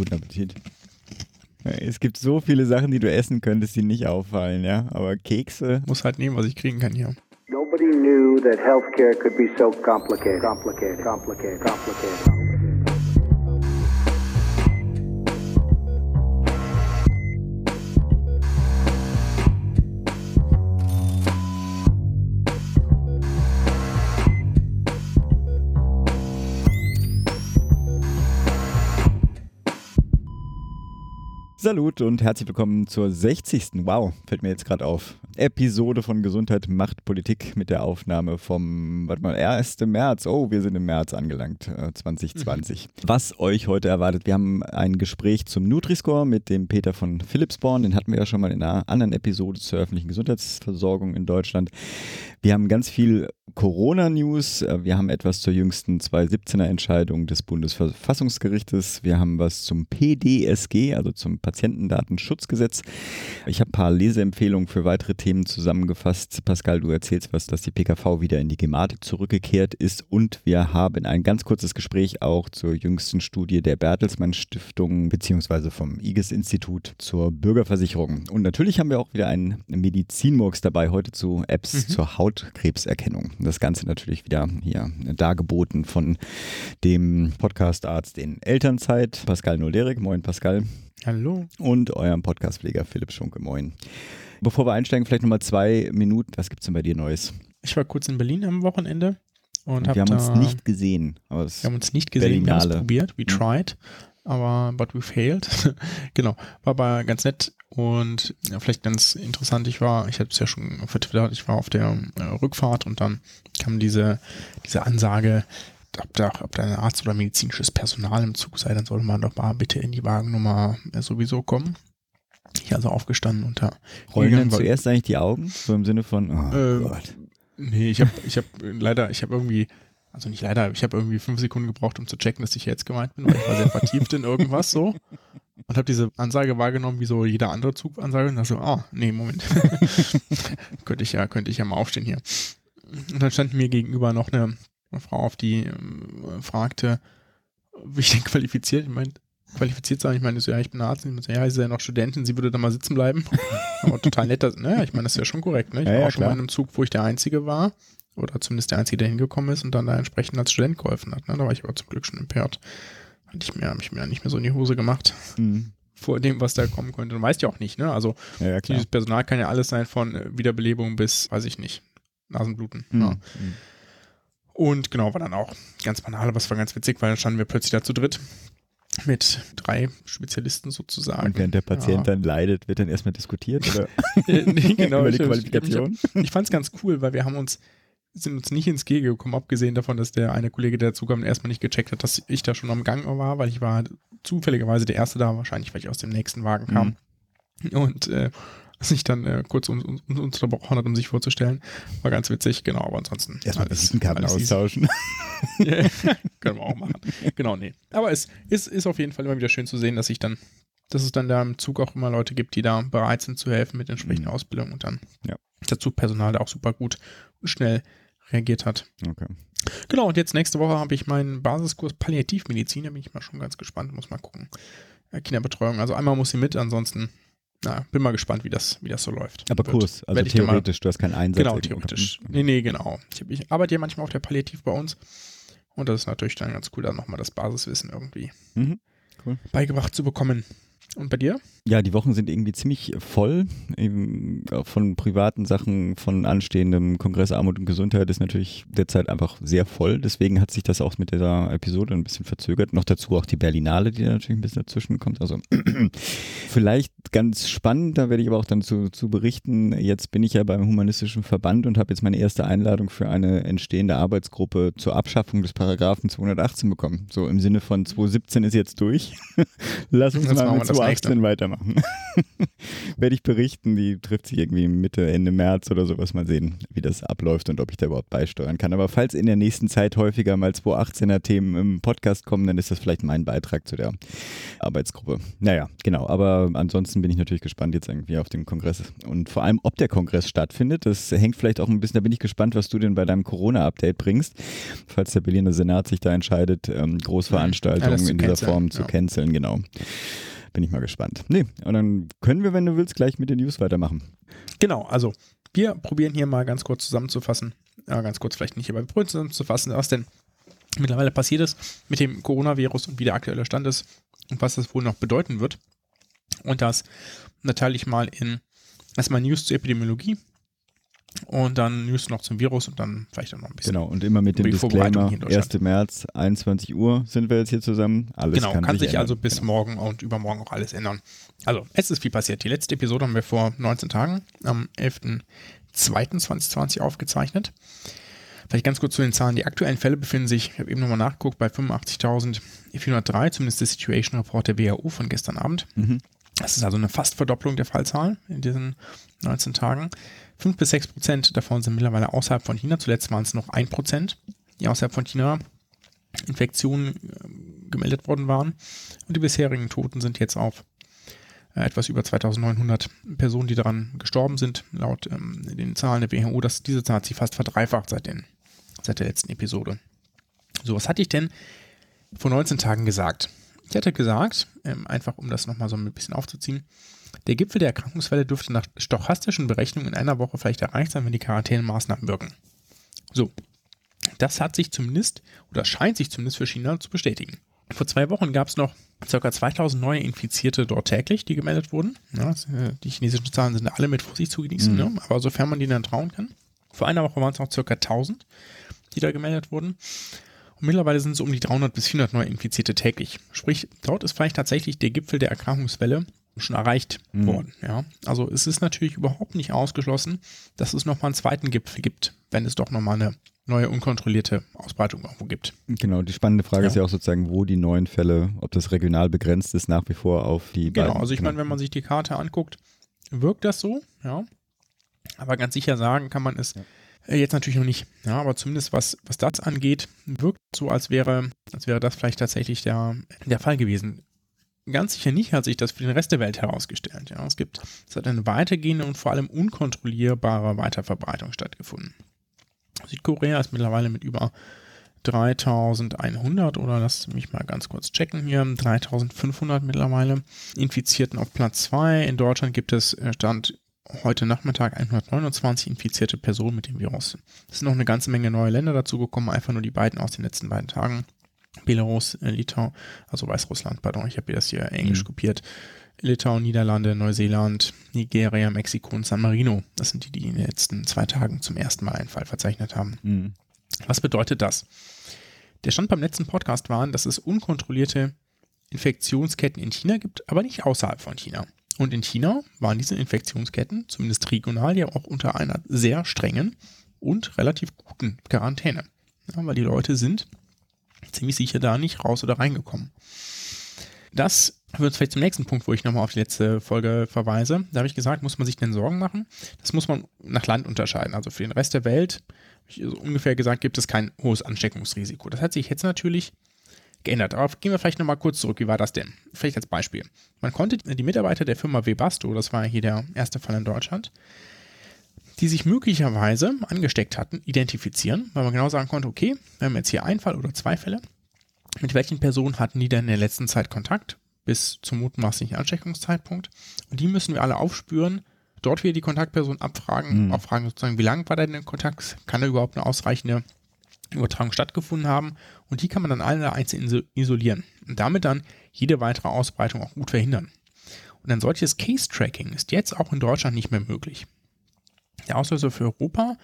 Guten Appetit. Es gibt so viele Sachen, die du essen könntest, die nicht auffallen, ja. Aber Kekse. Muss halt nehmen, was ich kriegen kann hier. Nobody knew that healthcare could be so complicated, complicated, complicated, complicated. Salut und herzlich willkommen zur 60. Wow, fällt mir jetzt gerade auf. Episode von Gesundheit macht Politik mit der Aufnahme vom, warte mal, 1. März. Oh, wir sind im März angelangt, äh, 2020. Mhm. Was euch heute erwartet, wir haben ein Gespräch zum Nutri-Score mit dem Peter von Philipsborn. Den hatten wir ja schon mal in einer anderen Episode zur öffentlichen Gesundheitsversorgung in Deutschland. Wir haben ganz viel Corona-News. Äh, wir haben etwas zur jüngsten 2017er Entscheidung des Bundesverfassungsgerichtes. Wir haben was zum PDSG, also zum Patientendatenschutzgesetz. Ich habe ein paar Leseempfehlungen für weitere Themen zusammengefasst. Pascal, du erzählst was, dass die PKV wieder in die Gematik zurückgekehrt ist und wir haben ein ganz kurzes Gespräch auch zur jüngsten Studie der Bertelsmann Stiftung beziehungsweise vom IGES-Institut zur Bürgerversicherung. Und natürlich haben wir auch wieder einen Medizinmurks dabei heute zu Apps mhm. zur Hautkrebserkennung. Das Ganze natürlich wieder hier dargeboten von dem Podcastarzt in Elternzeit, Pascal Nolderik. Moin Pascal. Hallo. Und eurem Podcastpfleger Philipp Schunke. Moin. Bevor wir einsteigen, vielleicht nochmal zwei Minuten. Was gibt es denn bei dir Neues? Ich war kurz in Berlin am Wochenende. Und, und wir haben uns nicht gesehen. wir haben uns nicht gesehen, Berlinale. wir haben es probiert, we tried, aber but we failed. genau, war aber ganz nett und ja, vielleicht ganz interessant. Ich war, ich hatte es ja schon vertwittert, ich war auf der äh, Rückfahrt und dann kam diese, diese Ansage, ob da, ob da ein Arzt oder medizinisches Personal im Zug sei, dann sollte man doch mal bitte in die Wagennummer äh, sowieso kommen. Ich also aufgestanden und da. Rollen dann zuerst eigentlich die Augen? So im Sinne von, oh äh, Gott. Nee, ich habe ich hab leider, ich habe irgendwie, also nicht leider, ich habe irgendwie fünf Sekunden gebraucht, um zu checken, dass ich jetzt gemeint bin, weil ich war sehr vertieft in irgendwas so. Und habe diese Ansage wahrgenommen, wie so jeder andere Zugansage. Und dachte so, ah, nee, Moment. könnte ich ja, könnte ich ja mal aufstehen hier. Und dann stand mir gegenüber noch eine, eine Frau auf, die äh, fragte, wie ich denn qualifiziert. Ich meine, qualifiziert sein. Ich meine, so, ja, ich bin Arzt. Ich so, ja, sie ist ja noch Studentin, sie würde da mal sitzen bleiben. Aber total nett. naja, ich meine, das ist ja schon korrekt. Ne? Ich ja, war ja, auch schon klar. mal in einem Zug, wo ich der Einzige war. Oder zumindest der Einzige, der hingekommen ist und dann da entsprechend als Student geholfen hat. Ne? Da war ich aber zum Glück schon empört. Hatte ich mir, habe ich mir nicht mehr so in die Hose gemacht. Mhm. Vor dem, was da kommen könnte. Du weißt ja auch nicht, ne? Also, ja, dieses Personal kann ja alles sein von äh, Wiederbelebung bis, weiß ich nicht, Nasenbluten. Mhm. Ja. Mhm. Und genau, war dann auch ganz banal, aber es war ganz witzig, weil dann standen wir plötzlich da zu dritt mit drei Spezialisten sozusagen. Und während der Patient ja. dann leidet, wird dann erstmal diskutiert oder nee, genau, über die Qualifikation? Ich, ich, ich fand es ganz cool, weil wir haben uns sind uns nicht ins Gege gekommen, abgesehen davon, dass der eine Kollege, der dazukam, erstmal nicht gecheckt hat, dass ich da schon am Gang war, weil ich war zufälligerweise der Erste da, wahrscheinlich, weil ich aus dem nächsten Wagen kam. Mhm. Und äh, sich dann äh, kurz uns, uns, uns unterbrochen hat, um sich vorzustellen. War ganz witzig, genau, aber ansonsten. Erstmal Visitenkarten austauschen. ja, können wir auch machen. Genau, nee. Aber es ist, ist auf jeden Fall immer wieder schön zu sehen, dass sich dann, dass es dann da im Zug auch immer Leute gibt, die da bereit sind zu helfen mit entsprechender mhm. Ausbildung und dann ja. das Zugpersonal da auch super gut und schnell reagiert hat. Okay. Genau, und jetzt nächste Woche habe ich meinen Basiskurs Palliativmedizin, da bin ich mal schon ganz gespannt, muss mal gucken. Äh, Kinderbetreuung, also einmal muss sie mit, ansonsten na, bin mal gespannt, wie das, wie das so läuft. Aber Kurs, also theoretisch, mal, du hast keinen Einsatz. Genau, theoretisch. Nee, nee, genau. Ich, ich, arbeite ja manchmal auf der Palliativ bei uns. Und das ist natürlich dann ganz cool, da nochmal das Basiswissen irgendwie mhm, cool. beigebracht zu bekommen. Und bei dir? Ja, die Wochen sind irgendwie ziemlich voll. Eben von privaten Sachen, von anstehendem Kongress Armut und Gesundheit ist natürlich derzeit einfach sehr voll. Deswegen hat sich das auch mit dieser Episode ein bisschen verzögert. Noch dazu auch die Berlinale, die da natürlich ein bisschen dazwischen kommt. Also vielleicht ganz spannend, da werde ich aber auch dann zu, zu berichten. Jetzt bin ich ja beim Humanistischen Verband und habe jetzt meine erste Einladung für eine entstehende Arbeitsgruppe zur Abschaffung des Paragraphen 218 bekommen. So im Sinne von 217 ist jetzt durch. Lass uns mal mit das nächste. 18 weitermachen. Werde ich berichten, die trifft sich irgendwie Mitte, Ende März oder sowas. Mal sehen, wie das abläuft und ob ich da überhaupt beisteuern kann. Aber falls in der nächsten Zeit häufiger mal 218er Themen im Podcast kommen, dann ist das vielleicht mein Beitrag zu der Arbeitsgruppe. Naja, genau. Aber ansonsten bin ich natürlich gespannt jetzt irgendwie auf den Kongress und vor allem, ob der Kongress stattfindet. Das hängt vielleicht auch ein bisschen, da bin ich gespannt, was du denn bei deinem Corona-Update bringst, falls der Berliner Senat sich da entscheidet, ähm, Großveranstaltungen Ja, in dieser Form zu ja. canceln, genau. Bin ich mal gespannt. Nee, und dann können wir, wenn du willst, gleich mit den News weitermachen. Genau, also wir probieren hier mal ganz kurz zusammenzufassen. Ja, ganz kurz vielleicht nicht, aber wir probieren zusammenzufassen, was denn mittlerweile passiert ist mit dem Coronavirus und wie der aktuelle Stand ist und was das wohl noch bedeuten wird. Und das teile ich mal in erstmal News zur Epidemiologie und dann News noch zum Virus und dann vielleicht auch noch ein bisschen. Genau, und immer mit dem Disclaimer, hier in Deutschland. 1. März, 21 Uhr sind wir jetzt hier zusammen. Alles Genau, kann, sich ändern. also bis Genau. morgen und übermorgen auch alles ändern. Also, es ist viel passiert. Die letzte Episode haben wir vor 19 Tagen, am 11.02.2020 aufgezeichnet. Vielleicht ganz kurz zu den Zahlen. Die aktuellen Fälle befinden sich, ich habe eben nochmal nachgeguckt, bei 85.403, zumindest der Situation Report der WHO von gestern Abend. Mhm. Das ist also eine fast Verdopplung der Fallzahlen in diesen 19 Tagen. 5 bis 6 Prozent davon sind mittlerweile außerhalb von China. Zuletzt waren es noch 1 Prozent, die außerhalb von China Infektionen äh, gemeldet worden waren. Und die bisherigen Toten sind jetzt auf äh, etwas über 2900 Personen, die daran gestorben sind, laut ähm, den Zahlen der WHO. Das, diese Zahl hat sich fast verdreifacht seit, den, seit der letzten Episode. So, was hatte ich denn vor 19 Tagen gesagt? Ich hatte gesagt, ähm, einfach um das nochmal so ein bisschen aufzuziehen, der Gipfel der Erkrankungsfälle dürfte nach stochastischen Berechnungen in einer Woche vielleicht erreicht sein, wenn die Quarantänemaßnahmen wirken. So, das hat sich zumindest oder scheint sich zumindest für China zu bestätigen. Vor zwei Wochen gab es noch ca. 2000 neue Infizierte dort täglich, die gemeldet wurden. Ja, äh, die chinesischen Zahlen sind alle mit Vorsicht zu genießen, Mhm. ne? aber sofern man denen dann trauen kann. Vor einer Woche waren es noch ca. 1000, die da gemeldet wurden. Und mittlerweile sind es um die 300 bis 400 neue Infizierte täglich. Sprich, dort ist vielleicht tatsächlich der Gipfel der Erkrankungswelle schon erreicht Mhm. worden. Ja? Also es ist natürlich überhaupt nicht ausgeschlossen, dass es nochmal einen zweiten Gipfel gibt, wenn es doch nochmal eine neue unkontrollierte Ausbreitung irgendwo gibt. Genau, die spannende Frage Ja. ist ja auch sozusagen, wo die neuen Fälle, ob das regional begrenzt ist, nach wie vor auf die Genau, beiden. also ich meine, wenn man sich die Karte anguckt, wirkt das so, ja. Aber ganz sicher sagen kann man es äh, jetzt natürlich noch nicht. Ja, aber zumindest was, was das angeht, wirkt so, als wäre, als wäre das vielleicht tatsächlich der, der Fall gewesen. Ganz sicher nicht hat sich das für den Rest der Welt herausgestellt. Ja, es gibt, es hat eine weitergehende und vor allem unkontrollierbare Weiterverbreitung stattgefunden. Südkorea ist mittlerweile mit über 3100 oder lass mich mal ganz kurz checken hier, 3500 mittlerweile Infizierten auf Platz 2. In Deutschland gibt es äh, Stand heute Nachmittag 129 infizierte Personen mit dem Virus. Es sind noch eine ganze Menge neue Länder dazugekommen, einfach nur die beiden aus den letzten beiden Tagen. Belarus, äh, Litauen, also Weißrussland, pardon, ich habe hier das hier englisch Mhm. kopiert. Litauen, Niederlande, Neuseeland, Nigeria, Mexiko und San Marino. Das sind die, die in den letzten zwei Tagen zum ersten Mal einen Fall verzeichnet haben. Mhm. Was bedeutet das? Der Stand beim letzten Podcast war, dass es unkontrollierte Infektionsketten in China gibt, aber nicht außerhalb von China. Und in China waren diese Infektionsketten, zumindest regional, ja auch unter einer sehr strengen und relativ guten Quarantäne. Ja, weil die Leute sind ziemlich sicher da nicht raus oder reingekommen. Das uns vielleicht zum nächsten Punkt, wo ich nochmal auf die letzte Folge verweise. Da habe ich gesagt, muss man sich denn Sorgen machen? Das muss man nach Land unterscheiden. Also für den Rest der Welt, habe ich so ungefähr gesagt, gibt es kein hohes Ansteckungsrisiko. Das hat sich jetzt natürlich geändert. Aber gehen wir vielleicht nochmal kurz zurück. Wie war das denn? Vielleicht als Beispiel. Man konnte die Mitarbeiter der Firma Webasto, das war hier der erste Fall in Deutschland, die sich möglicherweise angesteckt hatten, identifizieren, weil man genau sagen konnte, okay, wir haben jetzt hier einen Fall oder zwei Fälle. Mit welchen Personen hatten die denn in der letzten Zeit Kontakt bis zum mutmaßlichen Ansteckungszeitpunkt? Und die müssen wir alle aufspüren, dort wieder die Kontaktperson abfragen, Mhm. auch fragen sozusagen, wie lange war der denn in Kontakt? Kann da überhaupt eine ausreichende Übertragung stattgefunden haben? Und die kann man dann alle einzeln iso- isolieren und damit dann jede weitere Ausbreitung auch gut verhindern. Und ein solches Case-Tracking ist jetzt auch in Deutschland nicht mehr möglich. Der Auslöser für Europa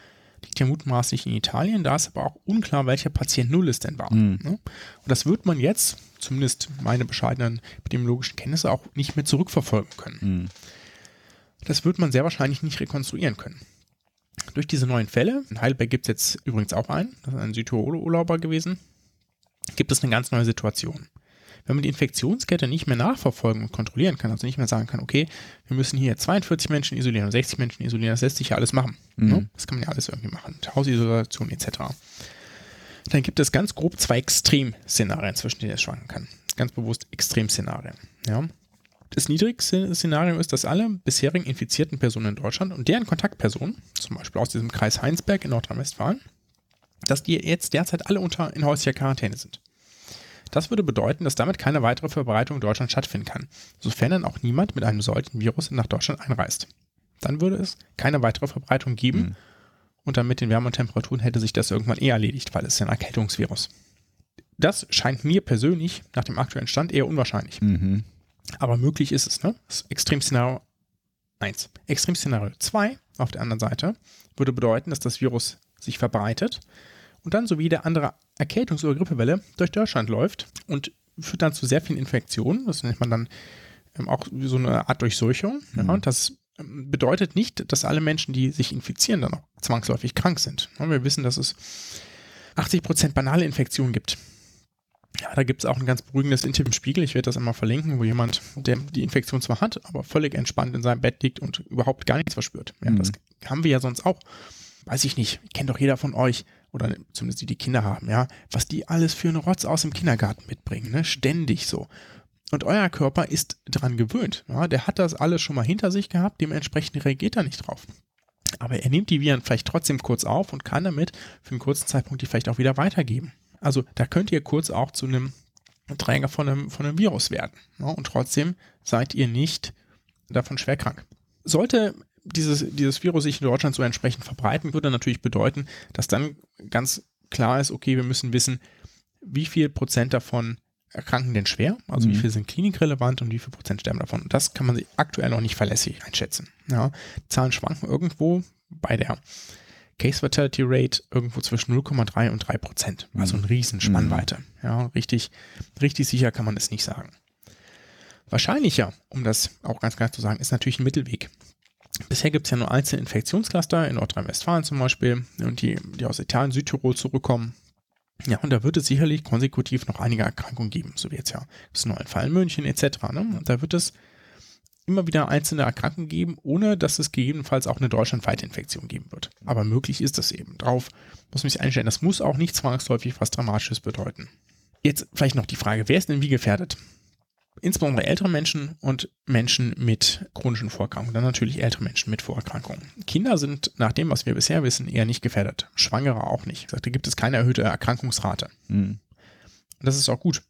liegt ja mutmaßlich in Italien, da ist aber auch unklar, welcher Patient Null es denn war. Mhm. ne? Und das wird man jetzt, zumindest meine bescheidenen epidemiologischen Kenntnisse, auch nicht mehr zurückverfolgen können. Mhm. Das wird man sehr wahrscheinlich nicht rekonstruieren können. Durch diese neuen Fälle, in Heidelberg gibt es jetzt übrigens auch einen, das ist ein Südtirol-Urlauber gewesen, gibt es eine ganz neue Situation. Wenn man die Infektionskette nicht mehr nachverfolgen und kontrollieren kann, also nicht mehr sagen kann, okay, wir müssen hier 42 Menschen isolieren und 60 Menschen isolieren, das lässt sich ja alles machen. Mhm. Ne? Das kann man ja alles irgendwie machen. Hausisolation etc. Dann gibt es ganz grob zwei Extremszenarien, zwischen denen es schwanken kann. Ganz bewusst Extremszenarien. Ja. Das niedrigste Szenario ist, dass alle bisherigen infizierten Personen in Deutschland und deren Kontaktpersonen, zum Beispiel aus diesem Kreis Heinsberg in Nordrhein-Westfalen, dass die jetzt derzeit alle unter in häuslicher Quarantäne sind. Das würde bedeuten, dass damit keine weitere Verbreitung in Deutschland stattfinden kann, sofern dann auch niemand mit einem solchen Virus nach Deutschland einreist. Dann würde es keine weitere Verbreitung geben Mhm. und dann mit den wärmeren Temperaturen hätte sich das irgendwann eh erledigt, weil es ist ja ein Erkältungsvirus. Das scheint mir persönlich nach dem aktuellen Stand eher unwahrscheinlich. Mhm. Aber möglich ist es, ne? Das ist Extremszenario 1. Extremszenario 2 auf der anderen Seite würde bedeuten, dass das Virus sich verbreitet und dann so wie der andere Erkältungs- oder Grippewelle durch Deutschland läuft und führt dann zu sehr vielen Infektionen. Das nennt man dann ähm, auch so eine Art Durchseuchung. Ja, Mhm. und das ähm, bedeutet nicht, dass alle Menschen, die sich infizieren, dann auch zwangsläufig krank sind. Ja, wir wissen, dass es 80% banale Infektionen gibt. Ja, da gibt es auch ein ganz beruhigendes Interview im Spiegel. Ich werde das einmal verlinken, wo jemand, der die Infektion zwar hat, aber völlig entspannt in seinem Bett liegt und überhaupt gar nichts verspürt. Ja, Mhm. Das haben wir ja sonst auch. Weiß ich nicht. Kennt doch jeder von euch, oder zumindest die, die Kinder haben, ja, was die alles für einen Rotz aus dem Kindergarten mitbringen, ne? Ständig so. Und euer Körper ist dran gewöhnt. Ja? Der hat das alles schon mal hinter sich gehabt, dementsprechend reagiert er nicht drauf. Aber er nimmt die Viren vielleicht trotzdem kurz auf und kann damit für einen kurzen Zeitpunkt die vielleicht auch wieder weitergeben. Also da könnt ihr kurz auch zu einem Träger von einem, von einem Virus werden. Ja? Und trotzdem seid ihr nicht davon schwer krank. Sollte dieses, dieses Virus sich in Deutschland so entsprechend verbreiten, würde natürlich bedeuten, dass dann ganz klar ist, okay, wir müssen wissen, wie viel Prozent davon erkranken denn schwer, also Mhm. wie viel sind klinikrelevant und wie viel Prozent sterben davon. Und das kann man sich aktuell noch nicht verlässlich einschätzen. Ja, Zahlen schwanken irgendwo bei der Case Fatality Rate irgendwo zwischen 0,3 und 3 Prozent. Also eine riesen Spannweite. Ja, richtig, richtig sicher kann man es nicht sagen. Wahrscheinlicher, um das auch ganz klar zu sagen, ist natürlich ein Mittelweg. Bisher gibt es ja nur einzelne Infektionscluster in Nordrhein-Westfalen zum Beispiel und die, die aus Italien, Südtirol zurückkommen. Ja, und da wird es sicherlich konsekutiv noch einige Erkrankungen geben, so wie jetzt ja das neue Fall in München etc. Ne? Und da wird es immer wieder einzelne Erkrankungen geben, ohne dass es gegebenenfalls auch eine deutschlandweite Infektion geben wird. Aber möglich ist das eben. Darauf muss man sich einstellen. Das muss auch nicht zwangsläufig was Dramatisches bedeuten. Jetzt vielleicht noch die Frage, wer ist denn wie gefährdet? Insbesondere ältere Menschen und Menschen mit chronischen Vorerkrankungen. Dann natürlich ältere Menschen mit Vorerkrankungen. Kinder sind nach dem, was wir bisher wissen, eher nicht gefährdet. Schwangere auch nicht. Gesagt, Da gibt es keine erhöhte Erkrankungsrate. Mhm. Und das ist auch gut.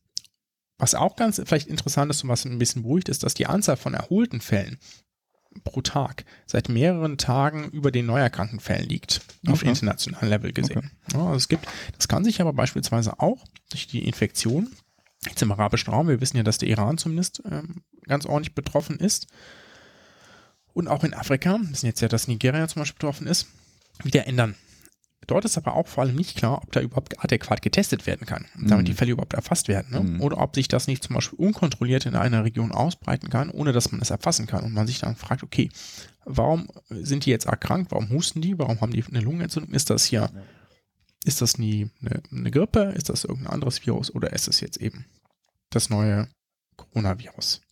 Was auch ganz vielleicht interessant ist und was ein bisschen beruhigt, ist, dass die Anzahl von erholten Fällen pro Tag seit mehreren Tagen über den neuerkrankten Fällen liegt, auf Okay. internationalem Level gesehen. Ja, also es gibt, das kann sich aber beispielsweise auch durch die Infektion jetzt im arabischen Raum, wir wissen ja, dass der Iran zumindest ähm, ganz ordentlich betroffen ist und auch in Afrika, wir wissen jetzt ja, dass Nigeria zum Beispiel betroffen ist, wieder ändern. Dort ist aber auch vor allem nicht klar, ob da überhaupt adäquat getestet werden kann, und damit Mhm. die Fälle überhaupt erfasst werden. Ne? Mhm. Oder ob sich das nicht zum Beispiel unkontrolliert in einer Region ausbreiten kann, ohne dass man es erfassen kann. Und man sich dann fragt, okay, warum sind die jetzt erkrankt? Warum husten die? Warum haben die eine Lungenentzündung? Ist das hier, ist das nie eine, eine Grippe? Ist das irgendein anderes Virus? Oder ist es jetzt eben das neue Coronavirus?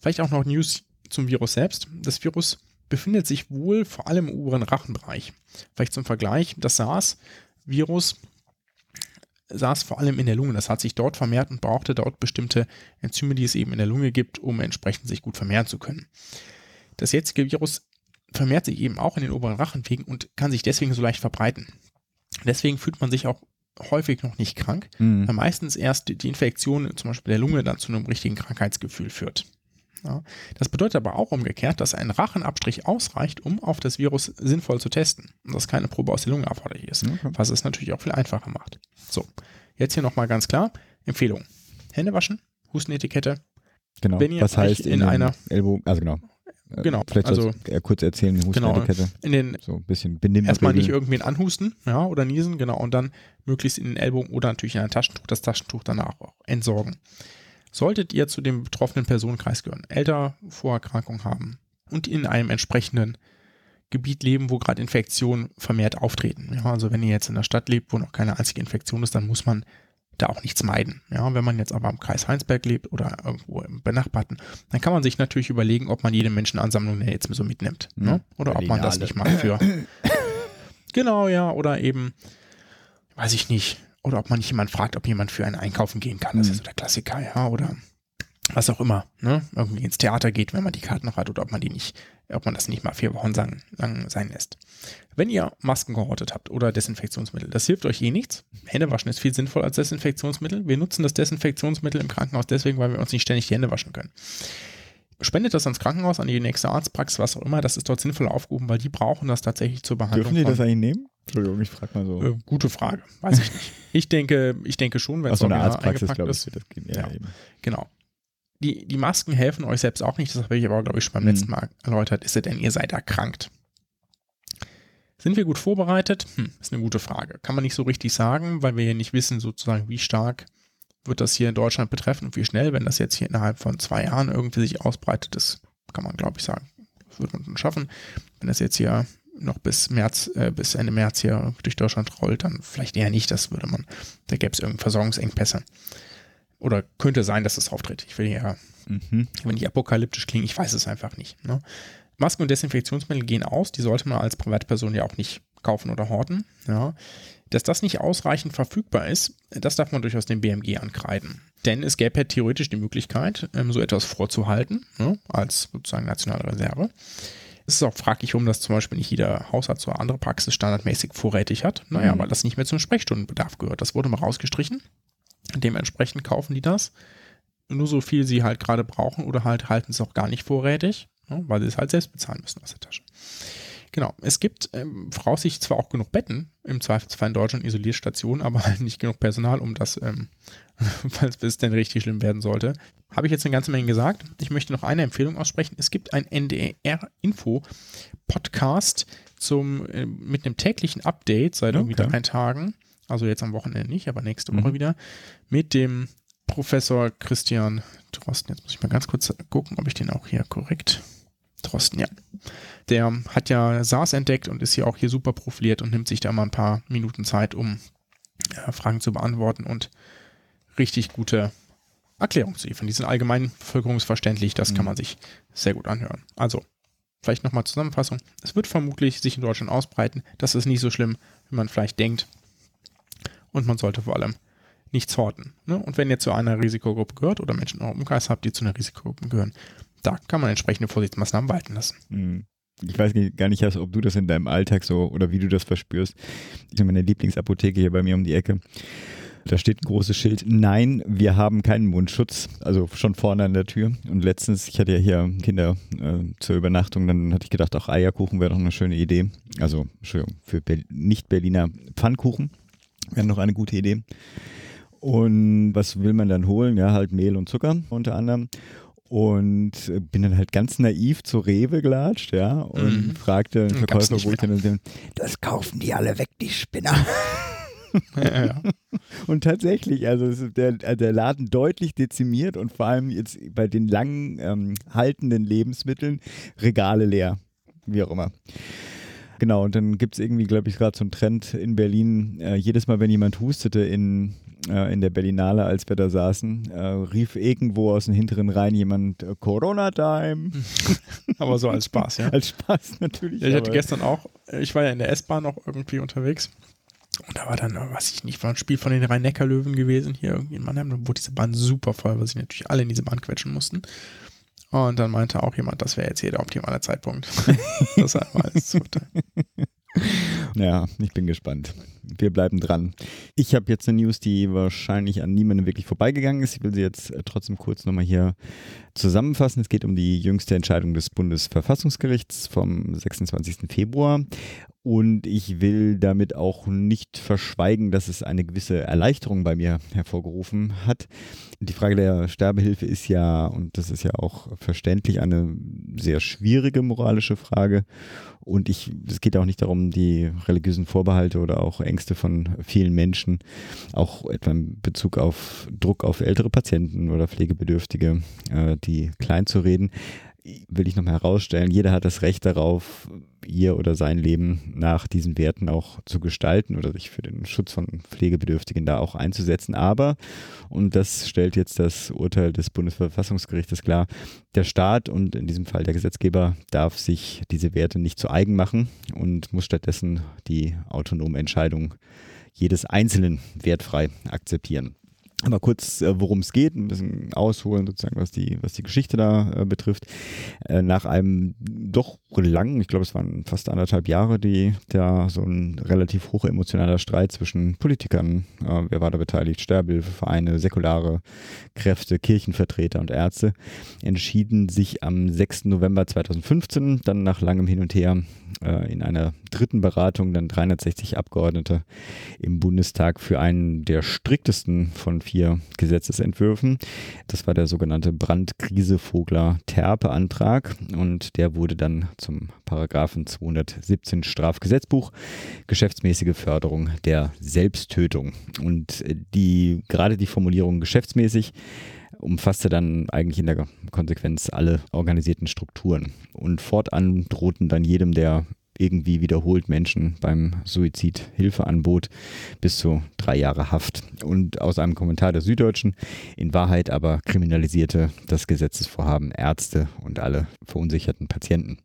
Vielleicht auch noch News zum Virus selbst. Das Virus befindet sich wohl vor allem im oberen Rachenbereich. Vielleicht zum Vergleich, das SARS-Virus saß vor allem in der Lunge. Das hat sich dort vermehrt und brauchte dort bestimmte Enzyme, die es eben in der Lunge gibt, um entsprechend sich gut vermehren zu können. Das jetzige Virus vermehrt sich eben auch in den oberen Rachenwegen und kann sich deswegen so leicht verbreiten. Deswegen fühlt man sich auch häufig noch nicht krank, Mhm. weil meistens erst die Infektion zum Beispiel der Lunge dann zu einem richtigen Krankheitsgefühl führt. Ja. Das bedeutet aber auch umgekehrt, dass ein Rachenabstrich ausreicht, um auf das Virus sinnvoll zu testen und dass keine Probe aus der Lunge erforderlich ist, Okay. was es natürlich auch viel einfacher macht. So, jetzt hier nochmal ganz klar, Empfehlung. Hände waschen, Hustenetikette, Genau. Wenn ihr Was heißt in, in einer- Ellbogen, also genau. Äh, Genau, Vielleicht also- kurz erzählen, die Genau. Hustenetikette. in den So ein bisschen benimm erstmal nicht irgendwen anhusten, ja, oder niesen, genau, und dann möglichst in den Ellbogen oder natürlich in ein Taschentuch, das Taschentuch danach auch entsorgen. Solltet ihr zu dem betroffenen Personenkreis gehören, älter Vorerkrankungen haben und in einem entsprechenden Gebiet leben, wo gerade Infektionen vermehrt auftreten. Ja, also wenn ihr jetzt in der Stadt lebt, wo noch keine einzige Infektion ist, dann muss man da auch nichts meiden. Ja, wenn man jetzt aber im Kreis Heinsberg lebt oder irgendwo im Benachbarten, dann kann man sich natürlich überlegen, ob man jede Menschenansammlung jetzt so mitnimmt. Ne? Hm. Oder ob man das nicht macht für. genau, ja, oder eben, weiß ich nicht, oder ob man nicht jemand fragt, ob jemand für einen einkaufen gehen kann. Das ist Hm. so der Klassiker, ja, oder was auch immer, ne? Irgendwie ins Theater geht, wenn man die Karten noch hat, oder ob man die nicht, ob man das nicht mal vier Wochen lang, lang sein lässt. Wenn ihr Masken gehortet habt oder Desinfektionsmittel, das hilft euch eh nichts. Hände waschen ist viel sinnvoller als Desinfektionsmittel. Wir nutzen das Desinfektionsmittel im Krankenhaus deswegen, weil wir uns nicht ständig die Hände waschen können. Spendet das ans Krankenhaus, an die nächste Arztpraxis, was auch immer, das ist dort sinnvoll aufgehoben, weil die brauchen das tatsächlich zur Behandlung Dürfen die das eigentlich nehmen? Entschuldigung, ich frage mal so. äh, gute Frage, weiß ich nicht. Ich denke, ich denke schon, wenn es so original Arztpraxis, glaube ich, ist. wird das gehen. Ja, Ja. Genau. Die, die Masken helfen euch selbst auch nicht, das habe ich aber, glaube ich, schon beim Mhm. letzten Mal erläutert, ist es denn, ihr seid erkrankt. Sind wir gut vorbereitet? Hm, ist eine gute Frage. Kann man nicht so richtig sagen, weil wir ja nicht wissen, sozusagen, wie stark wird das hier in Deutschland betreffen und wie schnell, wenn das jetzt hier innerhalb von zwei Jahren irgendwie sich ausbreitet, das kann man, glaube ich, sagen. Das wird man schon schaffen. Wenn das jetzt hier noch bis März, äh, bis Ende März hier durch Deutschland rollt, dann vielleicht eher nicht. Das würde man, da gäbe es irgendeine Versorgungsengpässe. Oder könnte sein, dass das auftritt. Ich will hier Mhm. wenn die apokalyptisch klingen, ich weiß es einfach nicht. Ne? Masken und Desinfektionsmittel gehen aus, die sollte man als Privatperson ja auch nicht kaufen oder horten. Ja. Dass das nicht ausreichend verfügbar ist, das darf man durchaus dem BMG ankreiden. Denn es gäbe ja theoretisch die Möglichkeit, ähm, so etwas vorzuhalten, ne, als sozusagen nationale Reserve. Es ist auch fraglich, warum das zum Beispiel nicht jeder Hausarzt oder andere Praxis standardmäßig vorrätig hat. Naja, Mhm. weil das nicht mehr zum Sprechstundenbedarf gehört. Das wurde mal rausgestrichen. Dementsprechend kaufen die das nur so viel sie halt gerade brauchen oder halt halten es auch gar nicht vorrätig, ne, weil sie es halt selbst bezahlen müssen aus der Tasche. Genau, es gibt ähm, voraussichtlich zwar auch genug Betten, im Zweifelsfall in Deutschland Isolierstationen, aber halt nicht genug Personal, um das, ähm, falls es denn richtig schlimm werden sollte. Habe ich jetzt eine ganze Menge gesagt. Ich möchte noch eine Empfehlung aussprechen. Es gibt ein NDR-Info-Podcast zum, äh, mit einem täglichen Update seit irgendwie Okay. drei Tagen. Also jetzt am Wochenende nicht, aber nächste Mhm. Woche wieder. Mit dem Professor Christian Drosten. Jetzt muss ich mal ganz kurz gucken, ob ich den auch hier korrekt. Drosten, ja. Der hat ja SARS entdeckt und ist ja auch hier super profiliert und nimmt sich da mal ein paar Minuten Zeit, um äh, Fragen zu beantworten und richtig gute Erklärungen zu liefern. Die sind allgemein bevölkerungsverständlich, das kann Mhm. man sich sehr gut anhören. Also, vielleicht nochmal Zusammenfassung. Es wird vermutlich sich in Deutschland ausbreiten. Das ist nicht so schlimm, wie man vielleicht denkt. Und man sollte vor allem nichts horten. Ne? Und wenn ihr zu einer Risikogruppe gehört oder Menschen in eurem Umkreis habt, die zu einer Risikogruppe gehören, da kann man entsprechende Vorsichtsmaßnahmen walten lassen. Mhm. Ich weiß gar nicht, ob du das in deinem Alltag so oder wie du das verspürst. Ich meine Lieblingsapotheke hier bei mir um die Ecke. Da steht ein großes Schild. Nein, wir haben keinen Mundschutz. Also schon vorne an der Tür. Und letztens, ich hatte ja hier Kinder äh, zur Übernachtung, dann hatte ich gedacht, auch Eierkuchen wäre doch eine schöne Idee. Also, Entschuldigung, für Ber Nicht-Berliner Pfannkuchen wäre noch eine gute Idee. Und was will man dann holen? Ja, halt Mehl und Zucker unter anderem. Und äh, bin dann halt ganz naiv zu Rewe gelatscht, ja, und Mhm. fragte den Verkäufer, wo ich dann, dann, das kaufen die alle weg, die Spinner. ja, ja. Und tatsächlich, also der, der Laden deutlich dezimiert und vor allem jetzt bei den lang ähm, haltenden Lebensmitteln Regale leer, wie auch immer. Genau, und dann gibt es irgendwie, glaube ich, gerade so einen Trend in Berlin. Äh, jedes Mal, wenn jemand hustete in, äh, in der Berlinale, als wir da saßen, äh, rief irgendwo aus den hinteren Reihen jemand äh, Corona-Time. Aber so als Spaß, ja. Als Spaß natürlich. Ja, ich hatte gestern auch, äh, ich war ja in der S-Bahn noch irgendwie unterwegs. Und da war dann, äh, weiß ich nicht, war ein Spiel von den Rhein-Neckar-Löwen gewesen, hier irgendwie in Mannheim. Dann wurde diese Bahn super voll, weil sie natürlich alle in diese Bahn quetschen mussten. Und dann meinte auch jemand, das wäre jetzt hier der optimale Zeitpunkt. das alles zu Ja, ich bin gespannt. Wir bleiben dran. Ich habe jetzt eine News, die wahrscheinlich an niemandem wirklich vorbeigegangen ist. Ich will sie jetzt äh, trotzdem kurz nochmal hier zusammenfassen. Es geht um die jüngste Entscheidung des Bundesverfassungsgerichts vom 26. Februar. Und ich will damit auch nicht verschweigen, dass es eine gewisse Erleichterung bei mir hervorgerufen hat. Die Frage der Sterbehilfe ist ja, und das ist ja auch verständlich, eine sehr schwierige moralische Frage. Und ich, es geht auch nicht darum, die religiösen Vorbehalte oder auch Ängste von vielen Menschen, auch etwa in Bezug auf Druck auf ältere Patienten oder Pflegebedürftige, äh, die klein zu reden. Will ich nochmal herausstellen, jeder hat das Recht darauf, ihr oder sein Leben nach diesen Werten auch zu gestalten oder sich für den Schutz von Pflegebedürftigen da auch einzusetzen. Aber, und das stellt jetzt das Urteil des Bundesverfassungsgerichtes klar, der Staat und in diesem Fall der Gesetzgeber darf sich diese Werte nicht zu eigen machen und muss stattdessen die autonome Entscheidung jedes Einzelnen wertfrei akzeptieren. Aber kurz, äh, worum es geht, ein bisschen ausholen, sozusagen, was die, was die Geschichte da äh, betrifft. Äh, nach einem doch langen, ich glaube, es waren fast anderthalb Jahre, die da so ein relativ hoch emotionaler Streit zwischen Politikern, äh, wer war da beteiligt, Sterbehilfevereine, säkulare Kräfte, Kirchenvertreter und Ärzte, entschieden sich am 6. November 2015, dann nach langem Hin und Her, äh, in einer dritten Beratung dann 360 Abgeordnete im Bundestag für einen der striktesten von vier Gesetzesentwürfen. Das war der sogenannte Brandkrise-Vogler-Terpe-Antrag und der wurde dann zum Paragraphen 217 Strafgesetzbuch geschäftsmäßige Förderung der Selbsttötung. Und die gerade die Formulierung geschäftsmäßig umfasste dann eigentlich in der Konsequenz alle organisierten Strukturen. Und fortan drohten dann jedem, der irgendwie wiederholt Menschen beim Suizid Hilfe anbot, bis zu drei Jahre Haft. Und aus einem Kommentar der Süddeutschen, in Wahrheit aber kriminalisierte das Gesetzesvorhaben Ärzte und alle verunsicherten Patienten.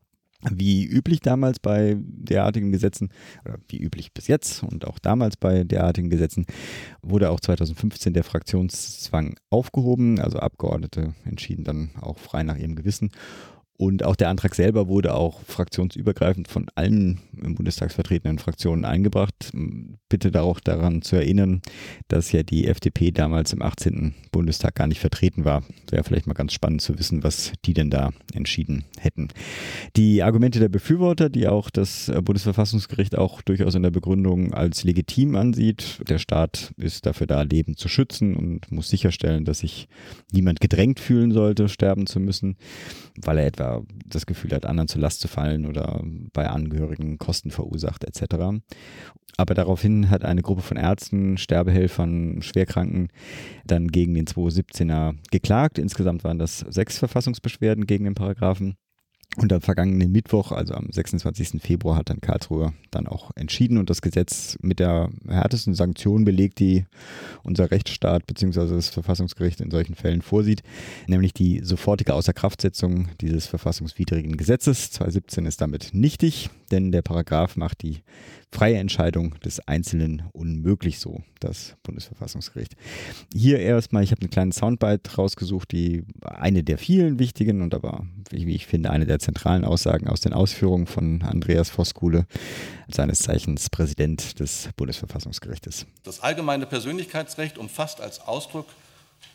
Wie üblich damals bei derartigen Gesetzen, oder wie üblich bis jetzt und auch damals bei derartigen Gesetzen, wurde auch 2015 der Fraktionszwang aufgehoben. Also Abgeordnete entschieden dann auch frei nach ihrem Gewissen. Und auch der Antrag selber wurde auch fraktionsübergreifend von allen im Bundestag vertretenen Fraktionen eingebracht. Bitte auch daran zu erinnern, dass ja die FDP damals im 18. Bundestag gar nicht vertreten war. Wäre vielleicht mal ganz spannend zu wissen, was die denn da entschieden hätten. Die Argumente der Befürworter, die auch das Bundesverfassungsgericht auch durchaus in der Begründung als legitim ansieht. Der Staat ist dafür da, Leben zu schützen und muss sicherstellen, dass sich niemand gedrängt fühlen sollte, sterben zu müssen, weil er etwa das Gefühl hat, anderen zur Last zu fallen oder bei Angehörigen Kosten verursacht etc. Aber daraufhin hat eine Gruppe von Ärzten, Sterbehelfern, Schwerkranken dann gegen den 217er geklagt. Insgesamt waren das sechs Verfassungsbeschwerden gegen den Paragraphen. Und am vergangenen Mittwoch, also am 26. Februar, hat dann Karlsruhe dann auch entschieden und das Gesetz mit der härtesten Sanktion belegt, die unser Rechtsstaat bzw. das Verfassungsgericht in solchen Fällen vorsieht, nämlich die sofortige Außerkraftsetzung dieses verfassungswidrigen Gesetzes. 217 ist damit nichtig, denn der Paragraph macht die freie Entscheidung des Einzelnen unmöglich, so das Bundesverfassungsgericht. Hier erstmal, ich habe einen kleinen Soundbite rausgesucht, die eine der vielen wichtigen und aber, wie ich finde, eine der zentralen Aussagen aus den Ausführungen von Andreas Voskuhle, seines Zeichens Präsident des Bundesverfassungsgerichtes. Das allgemeine Persönlichkeitsrecht umfasst als Ausdruck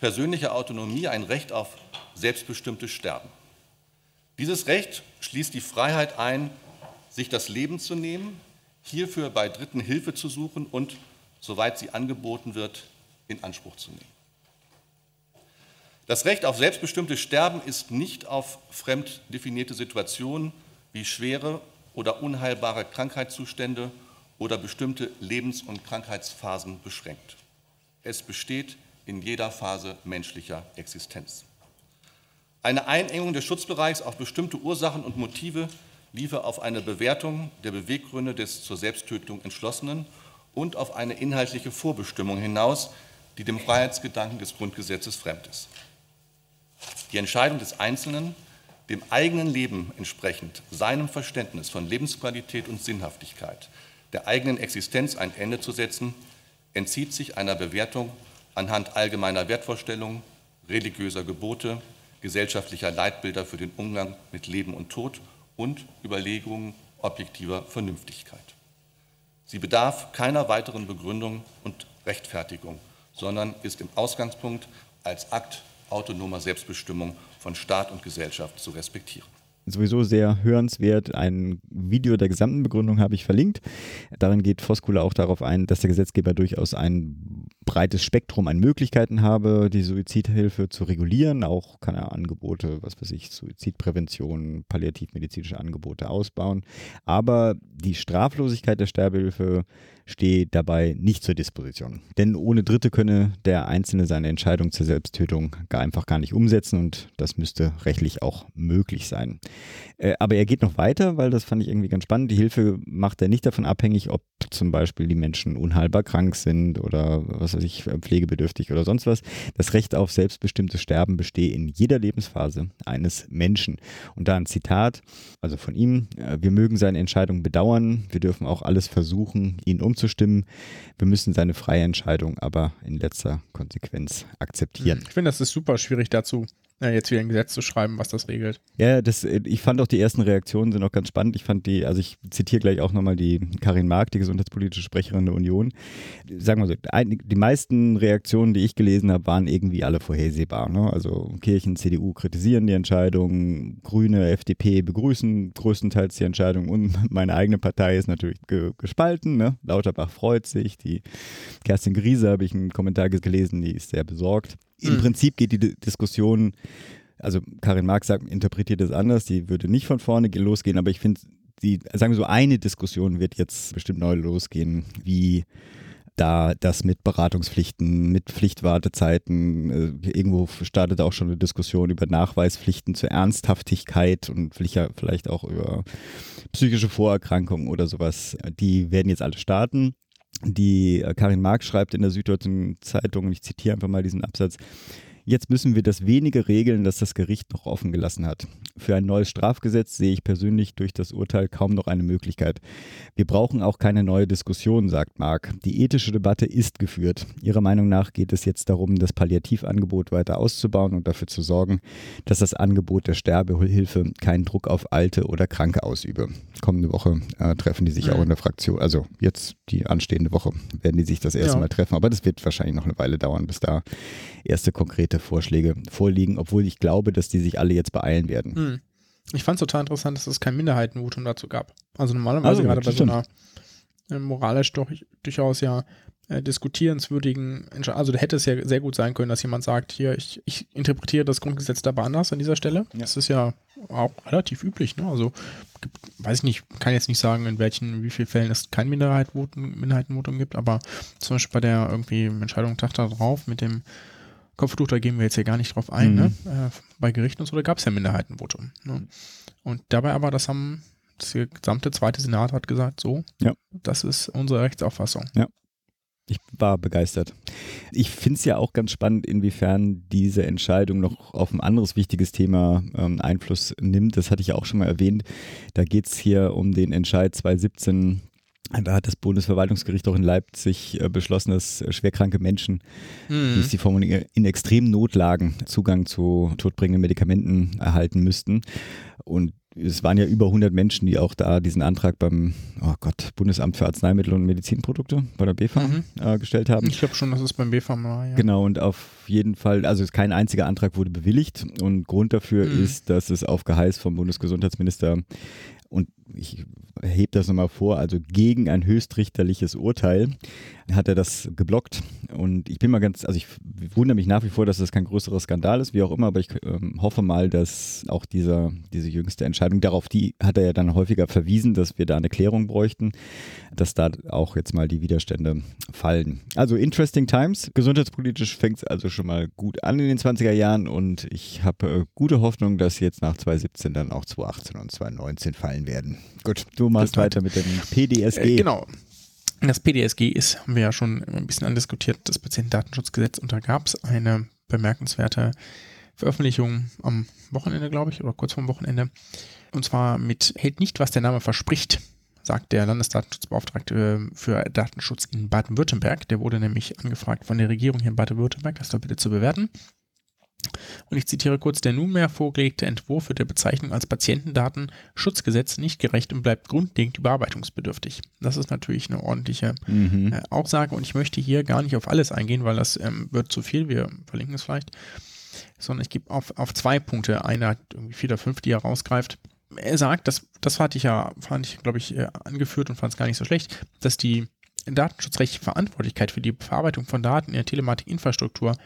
persönlicher Autonomie ein Recht auf selbstbestimmtes Sterben. Dieses Recht schließt die Freiheit ein, sich das Leben zu nehmen, hierfür bei Dritten Hilfe zu suchen und, soweit sie angeboten wird, in Anspruch zu nehmen. Das Recht auf selbstbestimmtes Sterben ist nicht auf fremd definierte Situationen wie schwere oder unheilbare Krankheitszustände oder bestimmte Lebens- und Krankheitsphasen beschränkt. Es besteht in jeder Phase menschlicher Existenz. Eine Einengung des Schutzbereichs auf bestimmte Ursachen und Motive liefe auf eine Bewertung der Beweggründe des zur Selbsttötung Entschlossenen und auf eine inhaltliche Vorbestimmung hinaus, die dem Freiheitsgedanken des Grundgesetzes fremd ist. Die Entscheidung des Einzelnen, dem eigenen Leben entsprechend, seinem Verständnis von Lebensqualität und Sinnhaftigkeit, der eigenen Existenz ein Ende zu setzen, entzieht sich einer Bewertung anhand allgemeiner Wertvorstellungen, religiöser Gebote, gesellschaftlicher Leitbilder für den Umgang mit Leben und Tod und Überlegungen objektiver Vernünftigkeit. Sie bedarf keiner weiteren Begründung und Rechtfertigung, sondern ist im Ausgangspunkt als Akt autonomer Selbstbestimmung von Staat und Gesellschaft zu respektieren. Sowieso sehr hörenswert. Ein Video der gesamten Begründung habe ich verlinkt. Darin geht Voskula auch darauf ein, dass der Gesetzgeber durchaus ein breites Spektrum an Möglichkeiten habe, die Suizidhilfe zu regulieren. Auch kann er Angebote, was weiß ich, Suizidprävention, palliativmedizinische Angebote ausbauen. Aber die Straflosigkeit der Sterbehilfe steht dabei nicht zur Disposition. Denn ohne Dritte könne der Einzelne seine Entscheidung zur Selbsttötung gar einfach gar nicht umsetzen und das müsste rechtlich auch möglich sein. Äh, aber er geht noch weiter, weil das fand ich irgendwie ganz spannend. Die Hilfe macht er nicht davon abhängig, ob zum Beispiel die Menschen unheilbar krank sind oder was weiß ich, pflegebedürftig oder sonst was. Das Recht auf selbstbestimmtes Sterben bestehe in jeder Lebensphase eines Menschen. Und da ein Zitat, also von ihm, äh, wir mögen seine Entscheidung bedauern, wir dürfen auch alles versuchen, ihn umzustimmen. Wir müssen seine freie Entscheidung aber in letzter Konsequenz akzeptieren. Ich finde, das ist super schwierig dazu, ja, jetzt wieder ein Gesetz zu schreiben, was das regelt. Ja, das, ich fand auch die ersten Reaktionen sind auch ganz spannend. Ich fand die, also ich zitiere gleich auch nochmal die Karin Mark, die gesundheitspolitische Sprecherin der Union. Sagen wir so, die meisten Reaktionen, die ich gelesen habe, waren irgendwie alle vorhersehbar. Ne? Also Kirchen, CDU kritisieren die Entscheidung, Grüne, FDP begrüßen größtenteils die Entscheidung und meine eigene Partei ist natürlich ge gespalten. Ne? Lauterbach freut sich, die Kerstin Griese habe ich einen Kommentar gelesen, die ist sehr besorgt. Im mhm. Prinzip geht die Diskussion, also Karin Marx sagt, interpretiert es anders, die würde nicht von vorne losgehen, aber ich finde, die, sagen wir so, eine Diskussion wird jetzt bestimmt neu losgehen, wie da das mit Beratungspflichten, mit Pflichtwartezeiten, äh, irgendwo startet auch schon eine Diskussion über Nachweispflichten zur Ernsthaftigkeit und vielleicht auch über psychische Vorerkrankungen oder sowas. Die werden jetzt alle starten die äh, Karin Marx schreibt in der Süddeutschen Zeitung, ich zitiere einfach mal diesen Absatz, Jetzt müssen wir das wenige regeln, das das Gericht noch offen gelassen hat. Für ein neues Strafgesetz sehe ich persönlich durch das Urteil kaum noch eine Möglichkeit. Wir brauchen auch keine neue Diskussion, sagt Mark. Die ethische Debatte ist geführt. Ihrer Meinung nach geht es jetzt darum, das Palliativangebot weiter auszubauen und dafür zu sorgen, dass das Angebot der Sterbehilfe keinen Druck auf Alte oder Kranke ausübe. Kommende Woche äh, treffen die sich auch in der Fraktion, also jetzt die anstehende Woche werden die sich das erste ja. Mal treffen, aber das wird wahrscheinlich noch eine Weile dauern, bis da erste konkrete Vorschläge vorliegen, obwohl ich glaube, dass die sich alle jetzt beeilen werden. Hm. Ich fand es total interessant, dass es kein Minderheitenvotum dazu gab. Also normalerweise also, gerade bei so einer äh, moralisch doch durchaus ja äh, diskutierenswürdigen Entscheidung. Also da hätte es ja sehr gut sein können, dass jemand sagt, hier, ich, ich interpretiere das Grundgesetz dabei anders an dieser Stelle. Ja. Das ist ja auch relativ üblich. Ne? Also weiß ich nicht, kann jetzt nicht sagen, in welchen, wie vielen Fällen es kein Minderheitenvotum, Minderheitenvotum gibt, aber zum Beispiel bei der irgendwie Entscheidung Tag da drauf mit dem Kopftuch, da gehen wir jetzt hier gar nicht drauf ein, ne? mhm. ne? äh, bei Gerichten und so, da gab es ja Minderheitenvotum. Ne? Und dabei aber, das haben, das gesamte zweite Senat hat gesagt, so, ja. das ist unsere Rechtsauffassung. Ja. Ich war begeistert. Ich finde es ja auch ganz spannend, inwiefern diese Entscheidung noch auf ein anderes wichtiges Thema ähm, Einfluss nimmt. Das hatte ich ja auch schon mal erwähnt. Da geht es hier um den Entscheid 2017 da hat das Bundesverwaltungsgericht auch in Leipzig äh, beschlossen, dass äh, schwerkranke Menschen, mhm. wie es die Formulierung in extremen Notlagen Zugang zu todbringenden Medikamenten erhalten müssten. Und es waren ja über 100 Menschen, die auch da diesen Antrag beim oh Gott, Bundesamt für Arzneimittel und Medizinprodukte bei der BfArM mhm. äh, gestellt haben. Ich glaube schon, dass es beim BfArM war. Ja. Genau, und auf jeden Fall, also kein einziger Antrag wurde bewilligt und Grund dafür mhm. ist, dass es auf Geheiß vom Bundesgesundheitsminister und ich hebe das nochmal vor, also gegen ein höchstrichterliches Urteil hat er das geblockt. Und ich bin mal ganz, also ich wundere mich nach wie vor, dass das kein größerer Skandal ist, wie auch immer, aber ich ähm, hoffe mal, dass auch dieser, diese jüngste Entscheidung, darauf die hat er ja dann häufiger verwiesen, dass wir da eine Klärung bräuchten, dass da auch jetzt mal die Widerstände fallen. Also interesting times. Gesundheitspolitisch fängt es also schon mal gut an in den 20er Jahren und ich habe äh, gute Hoffnung, dass jetzt nach 2017 dann auch 2018 und 2019 fallen werden. Gut, du machst weiter mit dem PDSG. Äh, genau. Das PDSG ist, haben wir ja schon ein bisschen andiskutiert, das Patientendatenschutzgesetz und da gab es eine bemerkenswerte Veröffentlichung am Wochenende, glaube ich, oder kurz vorm Wochenende. Und zwar mit hält nicht, was der Name verspricht, sagt der Landesdatenschutzbeauftragte für Datenschutz in Baden-Württemberg. Der wurde nämlich angefragt von der Regierung hier in Baden-Württemberg, das da bitte zu bewerten. Und ich zitiere kurz, der nunmehr vorgelegte Entwurf wird der Bezeichnung als Patientendatenschutzgesetz nicht gerecht und bleibt grundlegend überarbeitungsbedürftig. Das ist natürlich eine ordentliche mhm. äh, Aussage und ich möchte hier gar nicht auf alles eingehen, weil das ähm, wird zu viel, wir verlinken es vielleicht, sondern ich gebe auf, auf zwei Punkte, einer hat irgendwie vier oder fünf, die er rausgreift, er sagt, das, das hatte ich ja, fand ich, glaube ich, äh, angeführt und fand es gar nicht so schlecht, dass die datenschutzrechtliche Verantwortlichkeit für die Verarbeitung von Daten in der Telematikinfrastruktur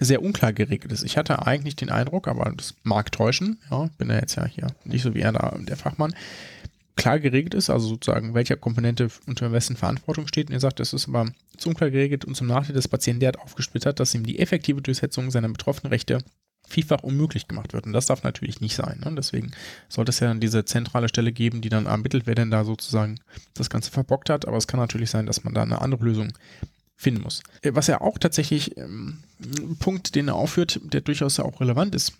sehr unklar geregelt ist. Ich hatte eigentlich den Eindruck, aber das mag täuschen, ja, bin ja jetzt ja hier nicht so wie er da der Fachmann, klar geregelt ist, also sozusagen, welcher Komponente unter wessen Verantwortung steht. Und er sagt, das ist aber zu unklar geregelt und zum Nachteil des Patienten derart aufgesplittert, dass ihm die effektive Durchsetzung seiner betroffenen Rechte vielfach unmöglich gemacht wird. Und das darf natürlich nicht sein. Ne? Deswegen sollte es ja dann diese zentrale Stelle geben, die dann ermittelt, wer denn da sozusagen das Ganze verbockt hat. Aber es kann natürlich sein, dass man da eine andere Lösung finden muss. Äh, was er auch tatsächlich, ähm, ein Punkt, den er aufführt, der durchaus auch relevant ist,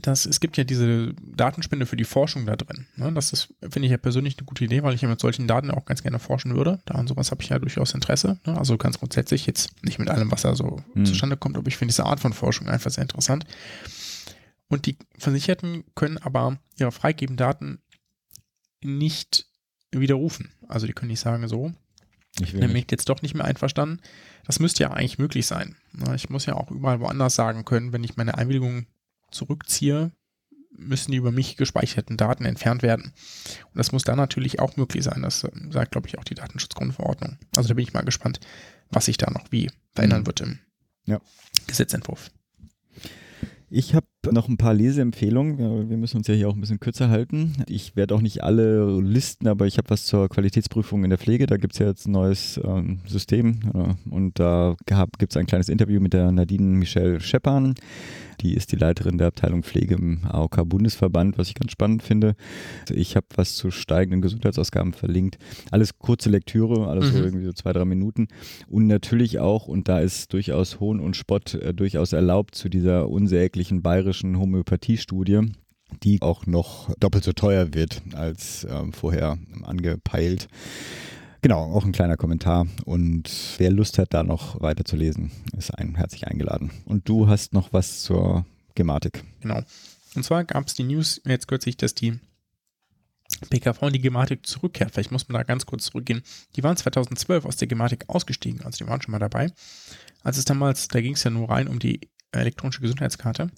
dass es gibt ja diese Datenspende für die Forschung da drin. Ne? Das ist, finde ich ja persönlich eine gute Idee, weil ich ja mit solchen Daten auch ganz gerne forschen würde. Da an sowas habe ich ja durchaus Interesse. Ne? Also ganz grundsätzlich jetzt nicht mit allem, was da so mhm. zustande kommt, aber ich finde diese Art von Forschung einfach sehr interessant. Und die Versicherten können aber ihre freigebenden Daten nicht widerrufen. Also die können nicht sagen, so, ich bin nämlich jetzt doch nicht mehr einverstanden. Das müsste ja eigentlich möglich sein. Ne? Ich muss ja auch überall woanders sagen können, wenn ich meine Einwilligung zurückziehe, müssen die über mich gespeicherten Daten entfernt werden. Und das muss dann natürlich auch möglich sein. Das äh, sagt, glaube ich, auch die Datenschutzgrundverordnung. Also da bin ich mal gespannt, was sich da noch wie verändern mhm. wird im ja. Gesetzentwurf. Ich habe noch ein paar Leseempfehlungen. Wir müssen uns ja hier auch ein bisschen kürzer halten. Ich werde auch nicht alle listen, aber ich habe was zur Qualitätsprüfung in der Pflege. Da gibt es ja jetzt ein neues ähm, System äh, und da gibt es ein kleines Interview mit der Nadine Michelle Scheppan. Die ist die Leiterin der Abteilung Pflege im AOK-Bundesverband, was ich ganz spannend finde. Ich habe was zu steigenden Gesundheitsausgaben verlinkt. Alles kurze Lektüre, alles mhm. so irgendwie so zwei, drei Minuten. Und natürlich auch, und da ist durchaus Hohn und Spott äh, durchaus erlaubt, zu dieser unsäglichen bayerischen Homöopathiestudie die auch noch doppelt so teuer wird als ähm, vorher angepeilt. Genau, auch ein kleiner Kommentar. Und wer Lust hat, da noch weiter zu lesen, ist ein, herzlich eingeladen. Und du hast noch was zur Gematik. Genau. Und zwar gab es die News jetzt kürzlich, dass die PKV in die Gematik zurückkehrt. Vielleicht muss man da ganz kurz zurückgehen. Die waren 2012 aus der Gematik ausgestiegen, also die waren schon mal dabei. Als es damals, da ging es ja nur rein um die elektronische Gesundheitskarte.